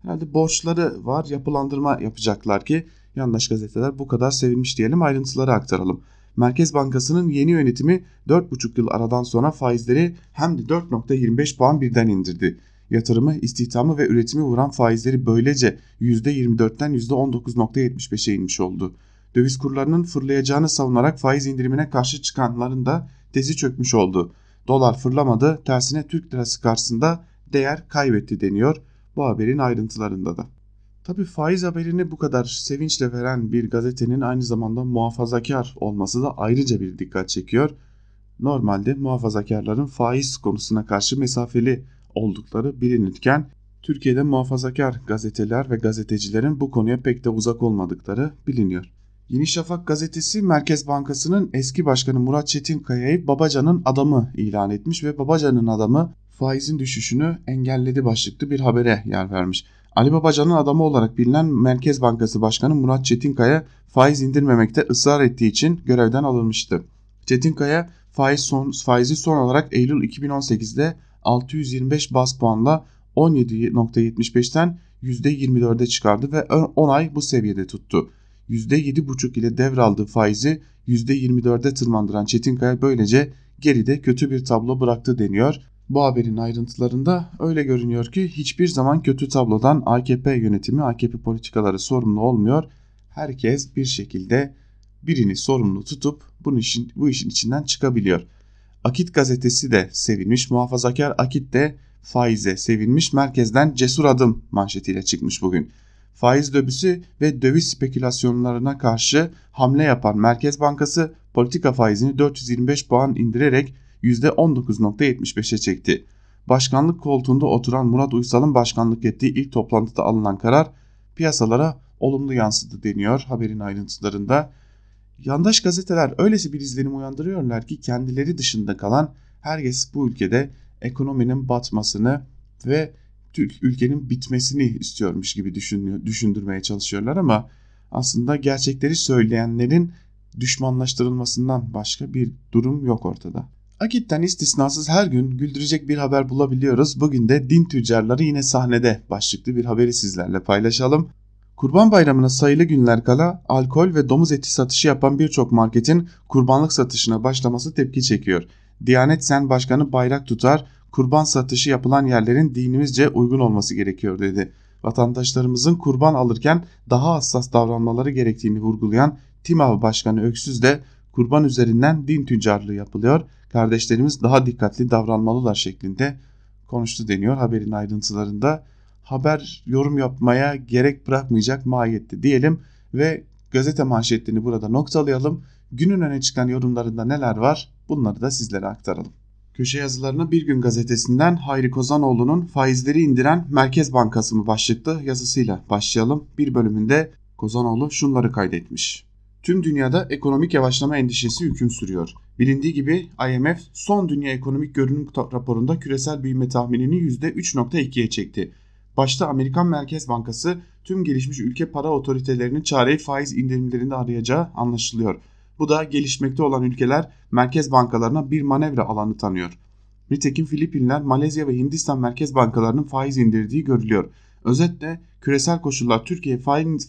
Herhalde borçları var, yapılandırma yapacaklar ki yandaş gazeteler bu kadar sevinmiş diyelim ayrıntıları aktaralım. Merkez Bankası'nın yeni yönetimi 4,5 yıl aradan sonra faizleri hem de 4.25 puan birden indirdi. Yatırımı, istihdamı ve üretimi vuran faizleri böylece %24'ten %19.75'e inmiş oldu. Döviz kurlarının fırlayacağını savunarak faiz indirimine karşı çıkanların da tezi çökmüş oldu. Dolar fırlamadı, tersine Türk lirası karşısında değer kaybetti deniyor bu haberin ayrıntılarında da. Tabi faiz haberini bu kadar sevinçle veren bir gazetenin aynı zamanda muhafazakar olması da ayrıca bir dikkat çekiyor. Normalde muhafazakarların faiz konusuna karşı mesafeli oldukları bilinirken Türkiye'de muhafazakar gazeteler ve gazetecilerin bu konuya pek de uzak olmadıkları biliniyor. Yeni Şafak gazetesi Merkez Bankası'nın eski başkanı Murat Çetinkaya'yı Babacan'ın adamı ilan etmiş ve Babacan'ın adamı faizin düşüşünü engelledi başlıklı bir habere yer vermiş. Ali Babacan'ın adamı olarak bilinen Merkez Bankası Başkanı Murat Çetinkaya faiz indirmemekte ısrar ettiği için görevden alınmıştı. Çetinkaya faiz son, faizi son olarak Eylül 2018'de 625 bas puanla 17.75'ten %24'e çıkardı ve 10 ay bu seviyede tuttu. %7,5 ile devraldığı faizi %24'e tırmandıran Çetinkaya böylece geride kötü bir tablo bıraktı deniyor. Bu haberin ayrıntılarında öyle görünüyor ki hiçbir zaman kötü tablodan AKP yönetimi, AKP politikaları sorumlu olmuyor. Herkes bir şekilde birini sorumlu tutup bunun işin, bu işin içinden çıkabiliyor. Akit gazetesi de sevinmiş, muhafazakar Akit de faize sevinmiş, merkezden cesur adım manşetiyle çıkmış bugün. Faiz döbüsü ve döviz spekülasyonlarına karşı hamle yapan Merkez Bankası politika faizini 425 puan indirerek %19.75'e çekti. Başkanlık koltuğunda oturan Murat Uysal'ın başkanlık ettiği ilk toplantıda alınan karar piyasalara olumlu yansıdı deniyor haberin ayrıntılarında. Yandaş gazeteler öylesi bir izlenim uyandırıyorlar ki kendileri dışında kalan herkes bu ülkede ekonominin batmasını ve ülkenin bitmesini istiyormuş gibi düşünüyor, düşündürmeye çalışıyorlar ama aslında gerçekleri söyleyenlerin düşmanlaştırılmasından başka bir durum yok ortada. Akit'ten istisnasız her gün güldürecek bir haber bulabiliyoruz. Bugün de din tüccarları yine sahnede başlıklı bir haberi sizlerle paylaşalım. Kurban Bayramı'na sayılı günler kala alkol ve domuz eti satışı yapan birçok marketin kurbanlık satışına başlaması tepki çekiyor. Diyanet Sen Başkanı bayrak tutar, kurban satışı yapılan yerlerin dinimizce uygun olması gerekiyor dedi. Vatandaşlarımızın kurban alırken daha hassas davranmaları gerektiğini vurgulayan TİMAV Başkanı Öksüz de kurban üzerinden din tüccarlığı yapılıyor. Kardeşlerimiz daha dikkatli davranmalılar şeklinde konuştu deniyor haberin ayrıntılarında. Haber yorum yapmaya gerek bırakmayacak mahiyette diyelim ve gazete manşetlerini burada noktalayalım. Günün öne çıkan yorumlarında neler var bunları da sizlere aktaralım. Köşe yazılarına Bir Gün gazetesinden Hayri Kozanoğlu'nun faizleri indiren Merkez Bankası mı başlıklı yazısıyla başlayalım. Bir bölümünde Kozanoğlu şunları kaydetmiş. Tüm dünyada ekonomik yavaşlama endişesi hüküm sürüyor. Bilindiği gibi IMF son dünya ekonomik görünüm raporunda küresel büyüme tahminini %3.2'ye çekti. Başta Amerikan Merkez Bankası tüm gelişmiş ülke para otoritelerinin çareyi faiz indirimlerinde arayacağı anlaşılıyor. Bu da gelişmekte olan ülkeler merkez bankalarına bir manevra alanı tanıyor. Nitekim Filipinler, Malezya ve Hindistan merkez bankalarının faiz indirdiği görülüyor. Özetle küresel koşullar Türkiye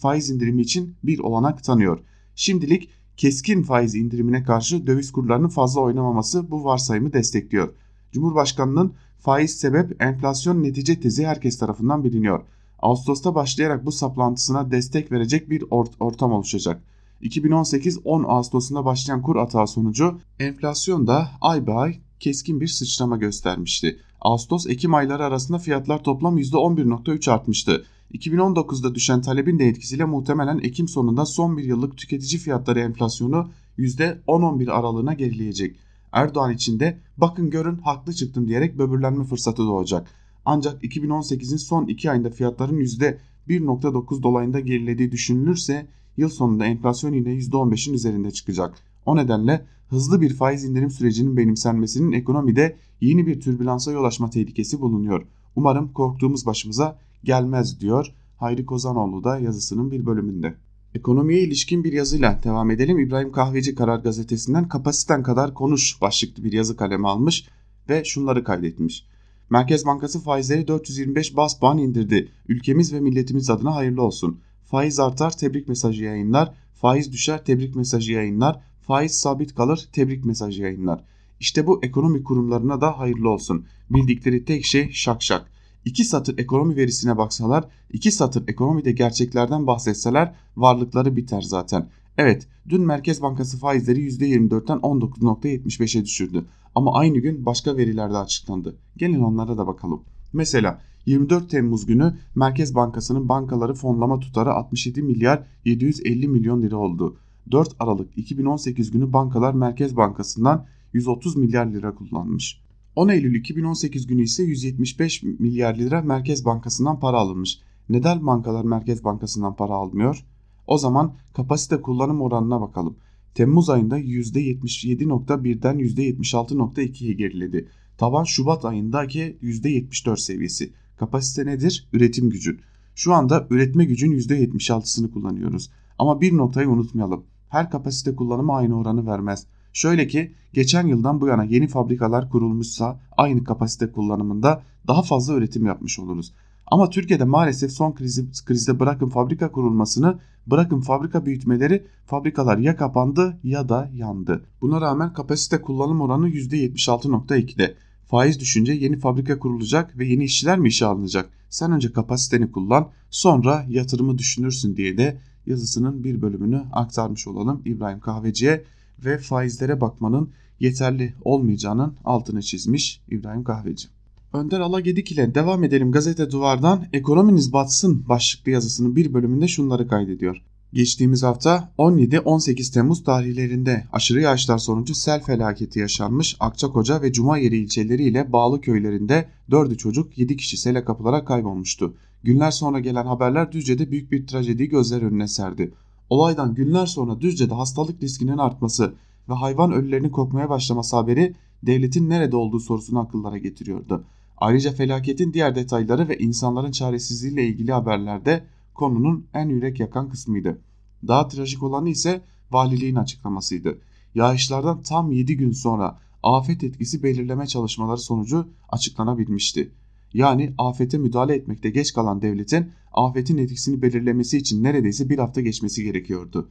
faiz indirimi için bir olanak tanıyor. Şimdilik keskin faiz indirimine karşı döviz kurlarının fazla oynamaması bu varsayımı destekliyor. Cumhurbaşkanının faiz sebep enflasyon netice tezi herkes tarafından biliniyor. Ağustos'ta başlayarak bu saplantısına destek verecek bir ort ortam oluşacak. 2018 10 Ağustos'unda başlayan kur atağı sonucu enflasyon da ay be ay keskin bir sıçrama göstermişti. Ağustos-Ekim ayları arasında fiyatlar toplam %11.3 artmıştı. 2019'da düşen talebin de etkisiyle muhtemelen Ekim sonunda son bir yıllık tüketici fiyatları enflasyonu %10-11 aralığına gerileyecek. Erdoğan için de bakın görün haklı çıktım diyerek böbürlenme fırsatı doğacak. Ancak 2018'in son 2 ayında fiyatların %1.9 dolayında gerilediği düşünülürse yıl sonunda enflasyon yine %15'in üzerinde çıkacak. O nedenle hızlı bir faiz indirim sürecinin benimsenmesinin ekonomide yeni bir türbülansa yol açma tehlikesi bulunuyor. Umarım korktuğumuz başımıza gelmez diyor Hayri Kozanoğlu da yazısının bir bölümünde. Ekonomiye ilişkin bir yazıyla devam edelim. İbrahim Kahveci Karar Gazetesi'nden kapasiten kadar konuş başlıklı bir yazı kalemi almış ve şunları kaydetmiş. Merkez Bankası faizleri 425 bas puan indirdi. Ülkemiz ve milletimiz adına hayırlı olsun. Faiz artar tebrik mesajı yayınlar. Faiz düşer tebrik mesajı yayınlar. Faiz sabit kalır tebrik mesajı yayınlar. İşte bu ekonomi kurumlarına da hayırlı olsun. Bildikleri tek şey şak şak. İki satır ekonomi verisine baksalar, iki satır ekonomide gerçeklerden bahsetseler varlıkları biter zaten. Evet, dün Merkez Bankası faizleri %24'ten 19.75'e düşürdü. Ama aynı gün başka veriler de açıklandı. Gelin onlara da bakalım. Mesela 24 Temmuz günü Merkez Bankası'nın bankaları fonlama tutarı 67 milyar 750 milyon lira oldu. 4 Aralık 2018 günü bankalar Merkez Bankası'ndan 130 milyar lira kullanmış. 10 Eylül 2018 günü ise 175 milyar lira Merkez Bankası'ndan para alınmış. Neden bankalar Merkez Bankası'ndan para almıyor? O zaman kapasite kullanım oranına bakalım. Temmuz ayında %77.1'den %76.2'ye geriledi. Taban Şubat ayındaki %74 seviyesi. Kapasite nedir? Üretim gücü. Şu anda üretme gücün %76'sını kullanıyoruz. Ama bir noktayı unutmayalım. Her kapasite kullanımı aynı oranı vermez. Şöyle ki geçen yıldan bu yana yeni fabrikalar kurulmuşsa aynı kapasite kullanımında daha fazla üretim yapmış oluruz. Ama Türkiye'de maalesef son krizi, krizde bırakın fabrika kurulmasını, bırakın fabrika büyütmeleri, fabrikalar ya kapandı ya da yandı. Buna rağmen kapasite kullanım oranı %76.2'de. Faiz düşünce yeni fabrika kurulacak ve yeni işçiler mi işe alınacak? Sen önce kapasiteni kullan, sonra yatırımı düşünürsün diye de yazısının bir bölümünü aktarmış olalım İbrahim Kahveci'ye ve faizlere bakmanın yeterli olmayacağının altını çizmiş İbrahim Kahveci. Önder Alagedik ile devam edelim gazete duvardan ekonominiz batsın başlıklı yazısının bir bölümünde şunları kaydediyor. Geçtiğimiz hafta 17-18 Temmuz tarihlerinde aşırı yağışlar sonucu sel felaketi yaşanmış Akçakoca ve Cumayeri ilçeleri ile bağlı köylerinde 4'ü çocuk 7 kişi sele kapılarak kaybolmuştu. Günler sonra gelen haberler Düzce'de büyük bir trajediyi gözler önüne serdi. Olaydan günler sonra Düzce'de hastalık riskinin artması ve hayvan ölülerinin kokmaya başlaması haberi devletin nerede olduğu sorusunu akıllara getiriyordu. Ayrıca felaketin diğer detayları ve insanların çaresizliğiyle ilgili haberlerde konunun en yürek yakan kısmıydı. Daha trajik olanı ise valiliğin açıklamasıydı. Yağışlardan tam 7 gün sonra afet etkisi belirleme çalışmaları sonucu açıklanabilmişti. Yani afete müdahale etmekte geç kalan devletin afetin etkisini belirlemesi için neredeyse bir hafta geçmesi gerekiyordu.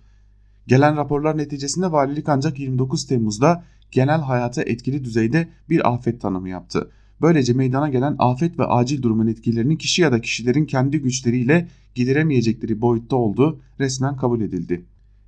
Gelen raporlar neticesinde valilik ancak 29 Temmuz'da genel hayata etkili düzeyde bir afet tanımı yaptı. Böylece meydana gelen afet ve acil durumun etkilerinin kişi ya da kişilerin kendi güçleriyle gideremeyecekleri boyutta olduğu resmen kabul edildi.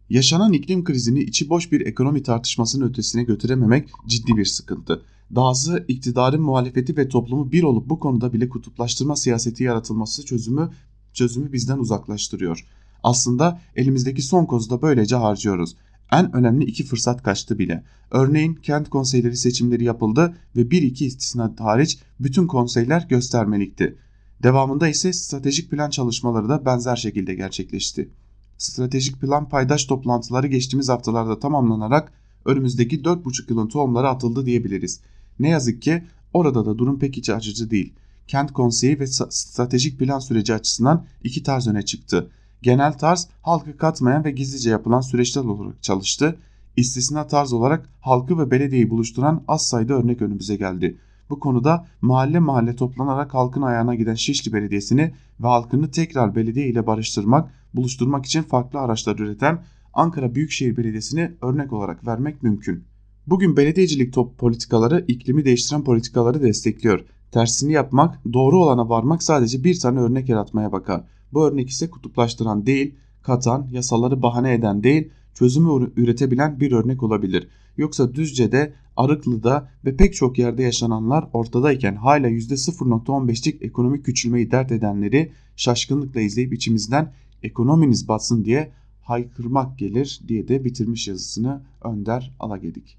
Yaşanan iklim krizini içi boş bir ekonomi tartışmasının ötesine götürememek ciddi bir sıkıntı. Dahası iktidarın muhalefeti ve toplumu bir olup bu konuda bile kutuplaştırma siyaseti yaratılması çözümü çözümü bizden uzaklaştırıyor. Aslında elimizdeki son kozu da böylece harcıyoruz. En önemli iki fırsat kaçtı bile. Örneğin kent konseyleri seçimleri yapıldı ve bir iki istisna hariç bütün konseyler göstermelikti. Devamında ise stratejik plan çalışmaları da benzer şekilde gerçekleşti. Stratejik plan paydaş toplantıları geçtiğimiz haftalarda tamamlanarak önümüzdeki 4,5 yılın tohumları atıldı diyebiliriz. Ne yazık ki orada da durum pek iç açıcı değil. Kent konseyi ve stratejik plan süreci açısından iki tarz öne çıktı. Genel tarz halkı katmayan ve gizlice yapılan süreçler olarak çalıştı. İstisna tarz olarak halkı ve belediyeyi buluşturan az sayıda örnek önümüze geldi. Bu konuda mahalle mahalle toplanarak halkın ayağına giden Şişli Belediyesi'ni ve halkını tekrar belediye ile barıştırmak, buluşturmak için farklı araçlar üreten Ankara Büyükşehir Belediyesi'ni örnek olarak vermek mümkün. Bugün belediyecilik top politikaları iklimi değiştiren politikaları destekliyor. Tersini yapmak, doğru olana varmak sadece bir tane örnek yaratmaya bakar. Bu örnek ise kutuplaştıran değil, katan, yasaları bahane eden değil, çözümü üretebilen bir örnek olabilir. Yoksa Düzce'de, Arıklı'da ve pek çok yerde yaşananlar ortadayken hala %0.15'lik ekonomik küçülmeyi dert edenleri şaşkınlıkla izleyip içimizden ekonominiz batsın diye haykırmak gelir diye de bitirmiş yazısını Önder Alagedik.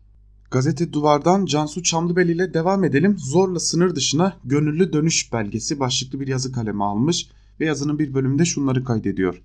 Gazete Duvar'dan Cansu Çamlıbel ile devam edelim. Zorla sınır dışına gönüllü dönüş belgesi başlıklı bir yazı kalemi almış ve yazının bir bölümünde şunları kaydediyor.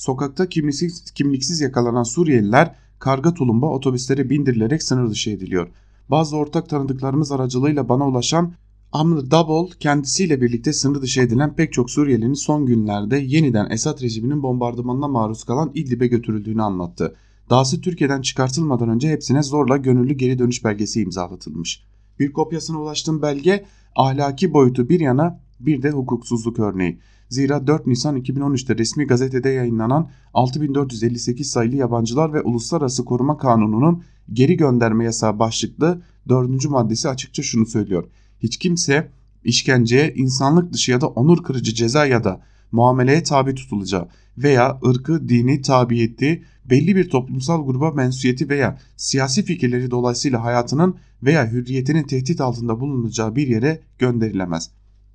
Sokakta kimliksiz, kimliksiz yakalanan Suriyeliler karga tulumba otobüslere bindirilerek sınır dışı ediliyor. Bazı ortak tanıdıklarımız aracılığıyla bana ulaşan Amr Dabol kendisiyle birlikte sınır dışı edilen pek çok Suriyelinin son günlerde yeniden Esad rejiminin bombardımanına maruz kalan İdlib'e götürüldüğünü anlattı. Dahası Türkiye'den çıkartılmadan önce hepsine zorla gönüllü geri dönüş belgesi imzalatılmış. Bir kopyasına ulaştığım belge ahlaki boyutu bir yana bir de hukuksuzluk örneği. Zira 4 Nisan 2013'te resmi gazetede yayınlanan 6458 sayılı yabancılar ve uluslararası koruma kanununun geri gönderme yasağı başlıklı 4. maddesi açıkça şunu söylüyor. Hiç kimse işkenceye, insanlık dışı ya da onur kırıcı ceza ya da muameleye tabi tutulacağı veya ırkı, dini, tabiyeti, belli bir toplumsal gruba mensubiyeti veya siyasi fikirleri dolayısıyla hayatının veya hürriyetinin tehdit altında bulunacağı bir yere gönderilemez.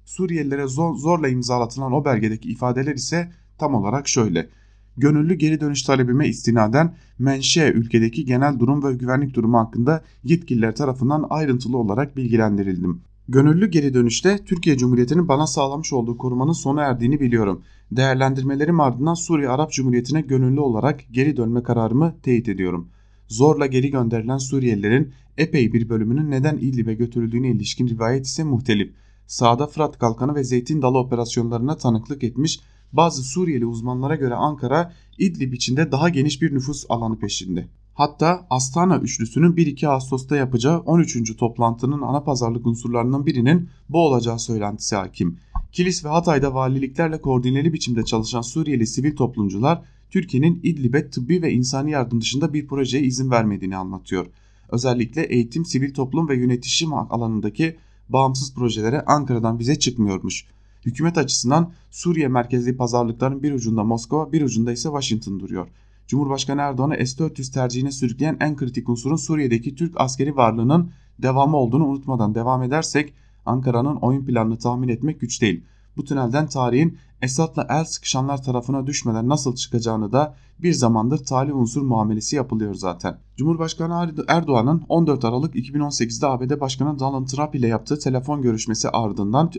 Suriyelilere zor, zorla imzalatılan o belgedeki ifadeler ise tam olarak şöyle. Gönüllü geri dönüş talebime istinaden menşe ülkedeki genel durum ve güvenlik durumu hakkında yetkililer tarafından ayrıntılı olarak bilgilendirildim. Gönüllü geri dönüşte Türkiye Cumhuriyeti'nin bana sağlamış olduğu korumanın sona erdiğini biliyorum. Değerlendirmelerim ardından Suriye Arap Cumhuriyeti'ne gönüllü olarak geri dönme kararımı teyit ediyorum. Zorla geri gönderilen Suriyelilerin epey bir bölümünün neden İdlib'e götürüldüğüne ilişkin rivayet ise muhtelif. Sağda Fırat Kalkanı ve Zeytin Dalı operasyonlarına tanıklık etmiş bazı Suriyeli uzmanlara göre Ankara İdlib içinde daha geniş bir nüfus alanı peşinde. Hatta Astana üçlüsünün 1-2 Ağustos'ta yapacağı 13. toplantının ana pazarlık unsurlarından birinin bu olacağı söylentisi hakim. Kilis ve Hatay'da valiliklerle koordineli biçimde çalışan Suriyeli sivil toplumcular Türkiye'nin İdlib'e tıbbi ve insani yardım dışında bir projeye izin vermediğini anlatıyor. Özellikle eğitim, sivil toplum ve yönetişim alanındaki bağımsız projelere Ankara'dan vize çıkmıyormuş. Hükümet açısından Suriye merkezli pazarlıkların bir ucunda Moskova bir ucunda ise Washington duruyor. Cumhurbaşkanı Erdoğan'ı S-400 tercihine sürükleyen en kritik unsurun Suriye'deki Türk askeri varlığının devamı olduğunu unutmadan devam edersek Ankara'nın oyun planını tahmin etmek güç değil. Bu tünelden tarihin Esad'la el sıkışanlar tarafına düşmeden nasıl çıkacağını da bir zamandır talih unsur muamelesi yapılıyor zaten. Cumhurbaşkanı Erdoğan'ın 14 Aralık 2018'de ABD Başkanı Donald Trump ile yaptığı telefon görüşmesi ardından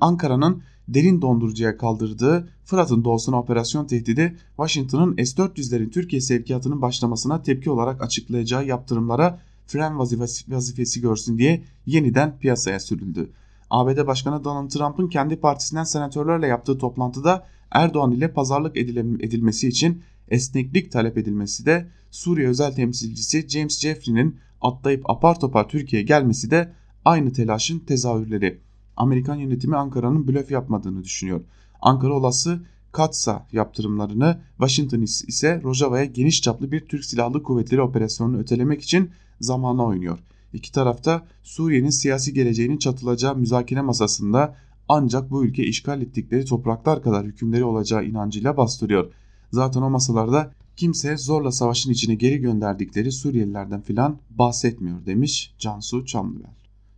Ankara'nın derin dondurucuya kaldırdığı Fırat'ın doğusuna operasyon tehdidi Washington'ın S-400'lerin Türkiye sevkiyatının başlamasına tepki olarak açıklayacağı yaptırımlara fren vazifesi, vazifesi görsün diye yeniden piyasaya sürüldü. ABD Başkanı Donald Trump'ın kendi partisinden senatörlerle yaptığı toplantıda Erdoğan ile pazarlık edilmesi için esneklik talep edilmesi de Suriye özel temsilcisi James Jeffrey'nin atlayıp apar topar Türkiye'ye gelmesi de aynı telaşın tezahürleri. Amerikan yönetimi Ankara'nın blöf yapmadığını düşünüyor. Ankara olası Katsa yaptırımlarını Washington ise Rojava'ya geniş çaplı bir Türk Silahlı Kuvvetleri operasyonunu ötelemek için zamana oynuyor. İki tarafta Suriye'nin siyasi geleceğinin çatılacağı müzakere masasında ancak bu ülke işgal ettikleri topraklar kadar hükümleri olacağı inancıyla bastırıyor. Zaten o masalarda kimse zorla savaşın içine geri gönderdikleri Suriyelilerden filan bahsetmiyor demiş Cansu Çamlıbel.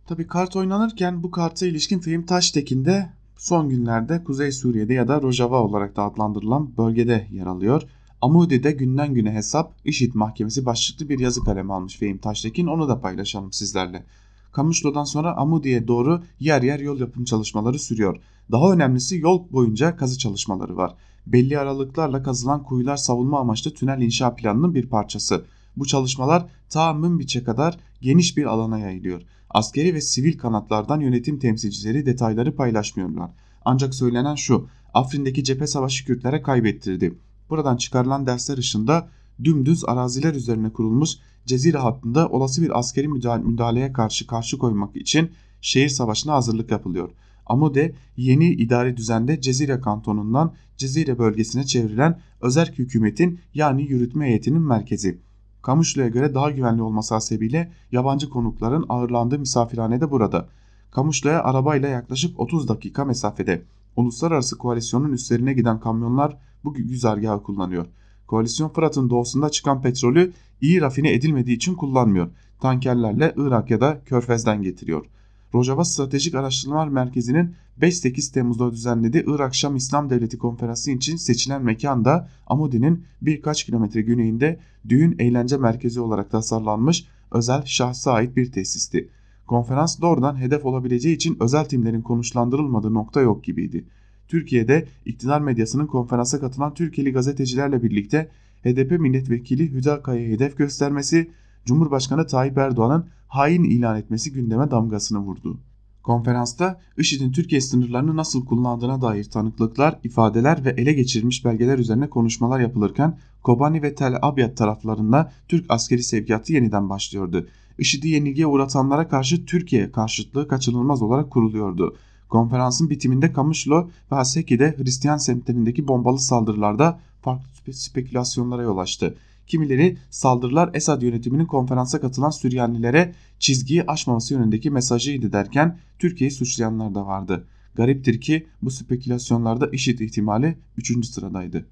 Tabi kart oynanırken bu karta ilişkin Fehim Taştekin de son günlerde Kuzey Suriye'de ya da Rojava olarak da adlandırılan bölgede yer alıyor. Amudi'de günden güne hesap IŞİD mahkemesi başlıklı bir yazı kalemi almış Fehim Taştekin onu da paylaşalım sizlerle. Kamışlo'dan sonra Amudi'ye doğru yer yer yol yapım çalışmaları sürüyor. Daha önemlisi yol boyunca kazı çalışmaları var. Belli aralıklarla kazılan kuyular savunma amaçlı tünel inşa planının bir parçası. Bu çalışmalar ta Münbiç'e kadar geniş bir alana yayılıyor. Askeri ve sivil kanatlardan yönetim temsilcileri detayları paylaşmıyorlar. Ancak söylenen şu, Afrin'deki cephe savaşı Kürtlere kaybettirdi. Buradan çıkarılan dersler ışığında dümdüz araziler üzerine kurulmuş Cezire hattında olası bir askeri müdahaleye karşı karşı koymak için şehir savaşına hazırlık yapılıyor. Amude yeni idari düzende Cezire kantonundan Cezire bölgesine çevrilen özerk hükümetin yani yürütme heyetinin merkezi. Kamışlı'ya göre daha güvenli olması hasebiyle yabancı konukların ağırlandığı misafirhane de burada. Kamışlı'ya arabayla yaklaşık 30 dakika mesafede. Uluslararası koalisyonun üstlerine giden kamyonlar bu güzergahı kullanıyor. Koalisyon Fırat'ın doğusunda çıkan petrolü iyi rafine edilmediği için kullanmıyor. Tankerlerle Irak ya da Körfez'den getiriyor. Rojava Stratejik Araştırmalar Merkezi'nin 5-8 Temmuz'da düzenlediği Irak Şam İslam Devleti Konferansı için seçilen mekanda Amudi'nin birkaç kilometre güneyinde düğün eğlence merkezi olarak tasarlanmış özel şahsa ait bir tesisti. Konferans doğrudan hedef olabileceği için özel timlerin konuşlandırılmadığı nokta yok gibiydi. Türkiye'de iktidar medyasının konferansa katılan Türkiye'li gazetecilerle birlikte HDP milletvekili Hüda Kaya'ya hedef göstermesi, Cumhurbaşkanı Tayyip Erdoğan'ın hain ilan etmesi gündeme damgasını vurdu. Konferansta IŞİD'in Türkiye sınırlarını nasıl kullandığına dair tanıklıklar, ifadeler ve ele geçirilmiş belgeler üzerine konuşmalar yapılırken Kobani ve Tel Abyad taraflarında Türk askeri sevkiyatı yeniden başlıyordu. IŞİD'i yenilgiye uğratanlara karşı Türkiye karşıtlığı kaçınılmaz olarak kuruluyordu. Konferansın bitiminde Kamışlo ve Haseki'de Hristiyan semtlerindeki bombalı saldırılarda farklı spekülasyonlara yol açtı. Kimileri saldırılar Esad yönetiminin konferansa katılan Süryanilere çizgiyi aşmaması yönündeki mesajıydı derken Türkiye'yi suçlayanlar da vardı. Gariptir ki bu spekülasyonlarda IŞİD ihtimali 3. sıradaydı.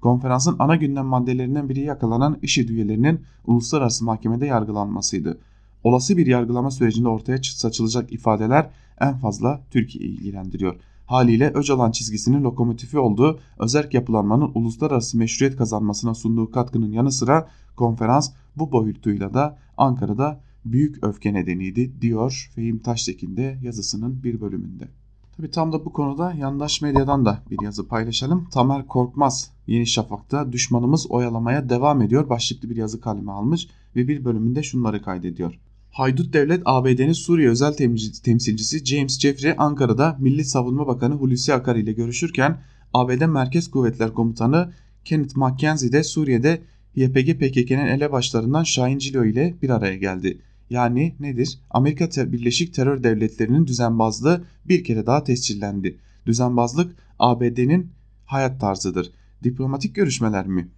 Konferansın ana gündem maddelerinden biri yakalanan IŞİD üyelerinin uluslararası mahkemede yargılanmasıydı. Olası bir yargılama sürecinde ortaya saçılacak ifadeler en fazla Türkiye'yi ilgilendiriyor. Haliyle Öcalan çizgisinin lokomotifi olduğu özerk yapılanmanın uluslararası meşruiyet kazanmasına sunduğu katkının yanı sıra konferans bu boyutuyla da Ankara'da büyük öfke nedeniydi diyor Fehim Taştekin de yazısının bir bölümünde. Tabi tam da bu konuda yandaş medyadan da bir yazı paylaşalım. Tamer Korkmaz Yeni Şafak'ta düşmanımız oyalamaya devam ediyor başlıklı bir yazı kaleme almış ve bir bölümünde şunları kaydediyor. Haydut Devlet ABD'nin Suriye özel temsilcisi James Jeffrey Ankara'da Milli Savunma Bakanı Hulusi Akar ile görüşürken ABD Merkez Kuvvetler Komutanı Kenneth McKenzie de Suriye'de YPG PKK'nın elebaşlarından Şahin Cilo ile bir araya geldi. Yani nedir? Amerika Birleşik Terör Devletleri'nin düzenbazlığı bir kere daha tescillendi. Düzenbazlık ABD'nin hayat tarzıdır. Diplomatik görüşmeler mi?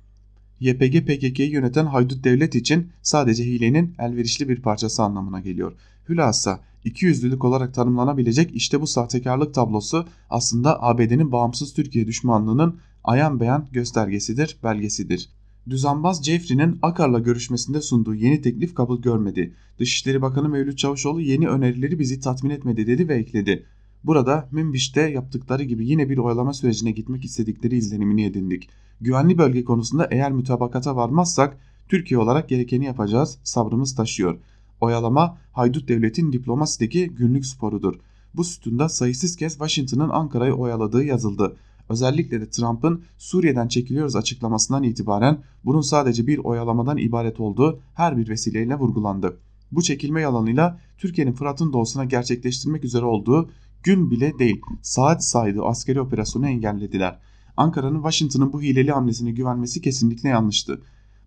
YPG PKK'yı yöneten haydut devlet için sadece hilenin elverişli bir parçası anlamına geliyor. Hülasa ikiyüzlülük olarak tanımlanabilecek işte bu sahtekarlık tablosu aslında ABD'nin bağımsız Türkiye düşmanlığının ayan beyan göstergesidir, belgesidir. Düzenbaz Jeffrey'nin Akar'la görüşmesinde sunduğu yeni teklif kabul görmedi. Dışişleri Bakanı Mevlüt Çavuşoğlu yeni önerileri bizi tatmin etmedi dedi ve ekledi. Burada Münbiş'te yaptıkları gibi yine bir oyalama sürecine gitmek istedikleri izlenimini edindik. Güvenli bölge konusunda eğer mütabakata varmazsak Türkiye olarak gerekeni yapacağız, sabrımız taşıyor. Oyalama haydut devletin diplomasideki günlük sporudur. Bu sütunda sayısız kez Washington'ın Ankara'yı oyaladığı yazıldı. Özellikle de Trump'ın Suriye'den çekiliyoruz açıklamasından itibaren bunun sadece bir oyalamadan ibaret olduğu her bir vesileyle vurgulandı. Bu çekilme yalanıyla Türkiye'nin Fırat'ın doğusuna gerçekleştirmek üzere olduğu gün bile değil saat saydığı askeri operasyonu engellediler. Ankara'nın Washington'ın bu hileli hamlesine güvenmesi kesinlikle yanlıştı.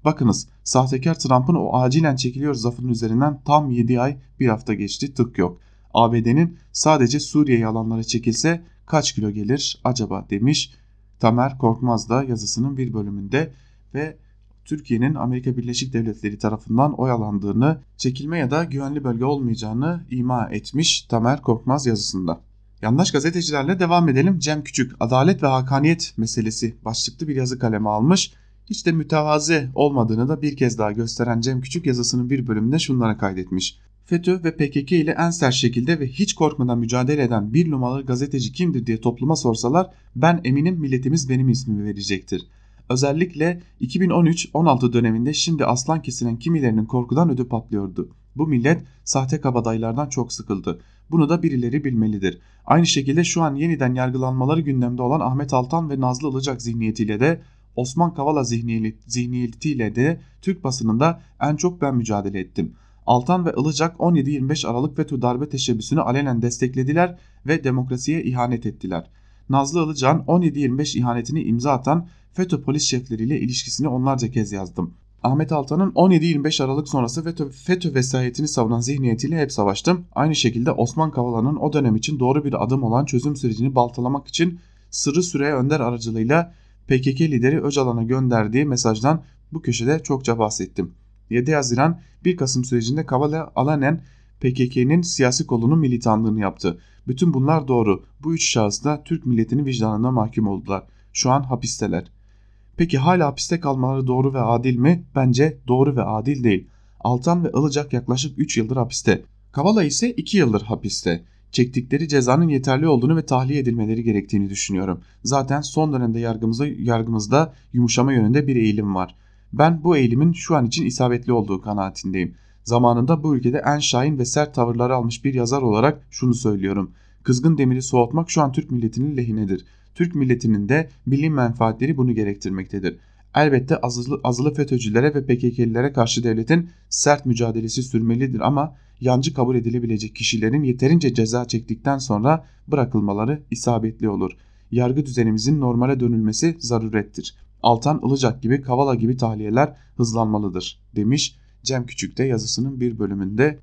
Bakınız sahtekar Trump'ın o acilen çekiliyor zafının üzerinden tam 7 ay bir hafta geçti tık yok. ABD'nin sadece Suriye yalanlara çekilse kaç kilo gelir acaba demiş Tamer Korkmaz da yazısının bir bölümünde ve Türkiye'nin Amerika Birleşik Devletleri tarafından oyalandığını, çekilme ya da güvenli bölge olmayacağını ima etmiş Tamer Korkmaz yazısında. Yandaş gazetecilerle devam edelim. Cem Küçük, adalet ve hakaniyet meselesi başlıklı bir yazı kaleme almış. Hiç de mütevazi olmadığını da bir kez daha gösteren Cem Küçük yazısının bir bölümünde şunlara kaydetmiş. FETÖ ve PKK ile en sert şekilde ve hiç korkmadan mücadele eden bir numaralı gazeteci kimdir diye topluma sorsalar ben eminim milletimiz benim ismimi verecektir. Özellikle 2013-16 döneminde şimdi aslan kesilen kimilerinin korkudan ödü patlıyordu. Bu millet sahte kabadayılardan çok sıkıldı. Bunu da birileri bilmelidir. Aynı şekilde şu an yeniden yargılanmaları gündemde olan Ahmet Altan ve Nazlı Ilıcak zihniyetiyle de Osman Kavala zihniyetiyle de Türk basınında en çok ben mücadele ettim. Altan ve Ilıcak 17-25 Aralık FETÖ darbe teşebbüsünü alenen desteklediler ve demokrasiye ihanet ettiler. Nazlı Ilıcan 17-25 ihanetini imza atan FETÖ polis şefleriyle ilişkisini onlarca kez yazdım. Ahmet Altan'ın 17-25 Aralık sonrası FETÖ, FETÖ vesayetini savunan zihniyetiyle hep savaştım. Aynı şekilde Osman Kavala'nın o dönem için doğru bir adım olan çözüm sürecini baltalamak için Sırrı Süre Önder aracılığıyla PKK lideri Öcalan'a gönderdiği mesajdan bu köşede çokça bahsettim. 7 Haziran 1 Kasım sürecinde Kavala alanen PKK'nin siyasi kolunun militanlığını yaptı. Bütün bunlar doğru. Bu üç şahıs da Türk milletinin vicdanına mahkum oldular. Şu an hapisteler. Peki hala hapiste kalmaları doğru ve adil mi? Bence doğru ve adil değil. Altan ve Ilıcak yaklaşık 3 yıldır hapiste. Kavala ise 2 yıldır hapiste. Çektikleri cezanın yeterli olduğunu ve tahliye edilmeleri gerektiğini düşünüyorum. Zaten son dönemde yargımızda, yargımızda yumuşama yönünde bir eğilim var. Ben bu eğilimin şu an için isabetli olduğu kanaatindeyim. Zamanında bu ülkede en şahin ve sert tavırları almış bir yazar olarak şunu söylüyorum. Kızgın demiri soğutmak şu an Türk milletinin lehinedir. Türk milletinin de bilim menfaatleri bunu gerektirmektedir. Elbette azılı, azılı FETÖ'cülere ve PKK'lilere karşı devletin sert mücadelesi sürmelidir ama yancı kabul edilebilecek kişilerin yeterince ceza çektikten sonra bırakılmaları isabetli olur. Yargı düzenimizin normale dönülmesi zarurettir. Altan Ilıcak gibi Kavala gibi tahliyeler hızlanmalıdır demiş Cem Küçük de yazısının bir bölümünde.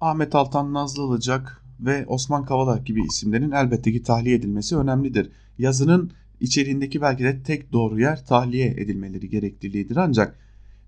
Ahmet Altan, Nazlı Ilıcak ve Osman Kavala gibi isimlerin elbette ki tahliye edilmesi önemlidir. Yazının içeriğindeki belki de tek doğru yer tahliye edilmeleri gerekliliğidir ancak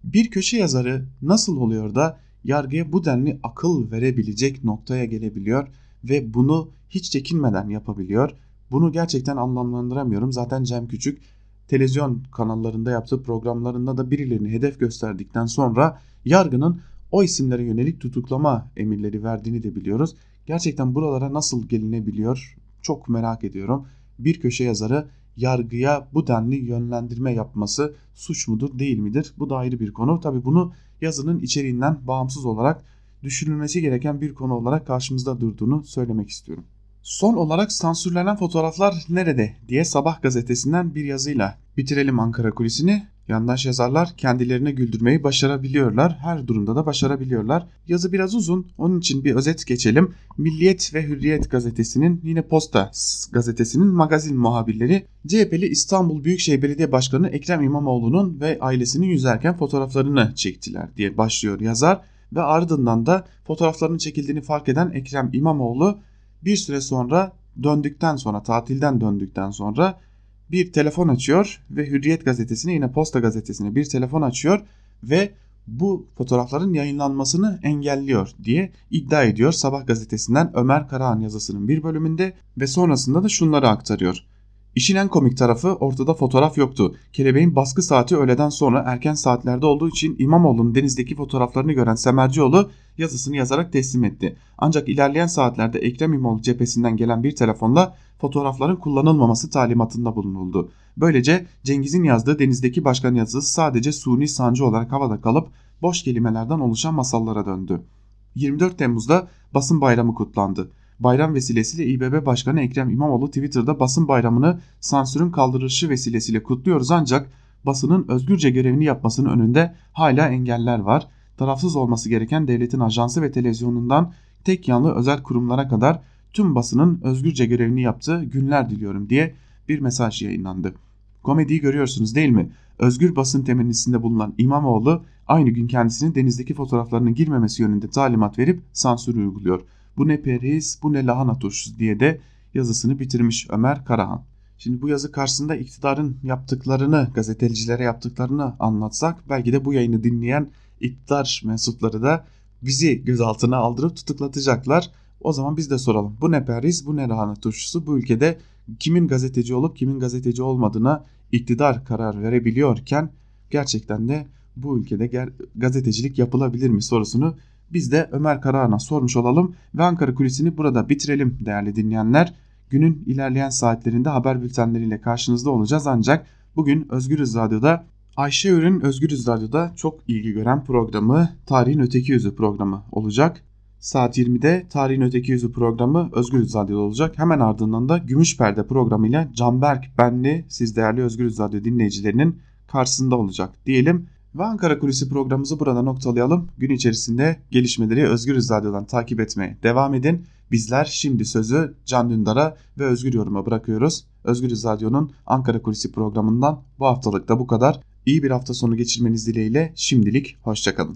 bir köşe yazarı nasıl oluyor da yargıya bu denli akıl verebilecek noktaya gelebiliyor ve bunu hiç çekinmeden yapabiliyor. Bunu gerçekten anlamlandıramıyorum. Zaten Cem Küçük televizyon kanallarında yaptığı programlarında da birilerini hedef gösterdikten sonra yargının o isimlere yönelik tutuklama emirleri verdiğini de biliyoruz. Gerçekten buralara nasıl gelinebiliyor çok merak ediyorum. Bir köşe yazarı yargıya bu denli yönlendirme yapması suç mudur değil midir? Bu da ayrı bir konu. Tabi bunu yazının içeriğinden bağımsız olarak düşünülmesi gereken bir konu olarak karşımızda durduğunu söylemek istiyorum. Son olarak sansürlenen fotoğraflar nerede diye Sabah gazetesinden bir yazıyla bitirelim Ankara kulisini. Yandaş yazarlar kendilerine güldürmeyi başarabiliyorlar. Her durumda da başarabiliyorlar. Yazı biraz uzun. Onun için bir özet geçelim. Milliyet ve Hürriyet gazetesinin yine Posta gazetesinin magazin muhabirleri CHP'li İstanbul Büyükşehir Belediye Başkanı Ekrem İmamoğlu'nun ve ailesinin yüzerken fotoğraflarını çektiler diye başlıyor yazar ve ardından da fotoğraflarının çekildiğini fark eden Ekrem İmamoğlu bir süre sonra döndükten sonra tatilden döndükten sonra bir telefon açıyor ve Hürriyet gazetesine yine Posta gazetesine bir telefon açıyor ve bu fotoğrafların yayınlanmasını engelliyor diye iddia ediyor Sabah gazetesinden Ömer Karahan yazısının bir bölümünde ve sonrasında da şunları aktarıyor. İşin en komik tarafı ortada fotoğraf yoktu. Kelebeğin baskı saati öğleden sonra erken saatlerde olduğu için İmamoğlu'nun denizdeki fotoğraflarını gören Semercioğlu yazısını yazarak teslim etti. Ancak ilerleyen saatlerde Ekrem İmamoğlu cephesinden gelen bir telefonla fotoğrafların kullanılmaması talimatında bulunuldu. Böylece Cengiz'in yazdığı denizdeki başkan yazısı sadece suni sancı olarak havada kalıp boş kelimelerden oluşan masallara döndü. 24 Temmuz'da basın bayramı kutlandı. Bayram vesilesiyle İBB Başkanı Ekrem İmamoğlu Twitter'da basın bayramını sansürün kaldırılışı vesilesiyle kutluyoruz ancak basının özgürce görevini yapmasının önünde hala engeller var. Tarafsız olması gereken devletin ajansı ve televizyonundan tek yanlı özel kurumlara kadar tüm basının özgürce görevini yaptığı günler diliyorum diye bir mesaj yayınlandı. Komediyi görüyorsunuz değil mi? Özgür basın temennisinde bulunan İmamoğlu aynı gün kendisinin denizdeki fotoğraflarının girmemesi yönünde talimat verip sansür uyguluyor. Bu ne periz bu ne lahana turşusu diye de yazısını bitirmiş Ömer Karahan. Şimdi bu yazı karşısında iktidarın yaptıklarını, gazetecilere yaptıklarını anlatsak belki de bu yayını dinleyen iktidar mensupları da bizi gözaltına aldırıp tutuklatacaklar. O zaman biz de soralım. Bu ne periz, bu ne lahana turşusu? Bu ülkede kimin gazeteci olup kimin gazeteci olmadığına iktidar karar verebiliyorken gerçekten de bu ülkede gazetecilik yapılabilir mi sorusunu biz de Ömer Karahan'a sormuş olalım ve Ankara kulisini burada bitirelim değerli dinleyenler. Günün ilerleyen saatlerinde haber bültenleriyle karşınızda olacağız ancak bugün Özgürüz Radyo'da Ayşe Ürün Özgürüz Radyo'da çok ilgi gören programı Tarihin Öteki Yüzü programı olacak. Saat 20'de Tarihin Öteki Yüzü programı Özgürüz Radyo'da olacak. Hemen ardından da Gümüş Perde programıyla Canberk Benli siz değerli Özgürüz Radyo dinleyicilerinin karşısında olacak diyelim. Ve Ankara Kulisi programımızı burada noktalayalım. Gün içerisinde gelişmeleri Özgür Radyo'dan takip etmeye devam edin. Bizler şimdi sözü Can Dündar'a ve Özgür Yorum'a bırakıyoruz. Özgür Radyo'nun Ankara Kulisi programından bu haftalık da bu kadar. İyi bir hafta sonu geçirmeniz dileğiyle şimdilik hoşçakalın.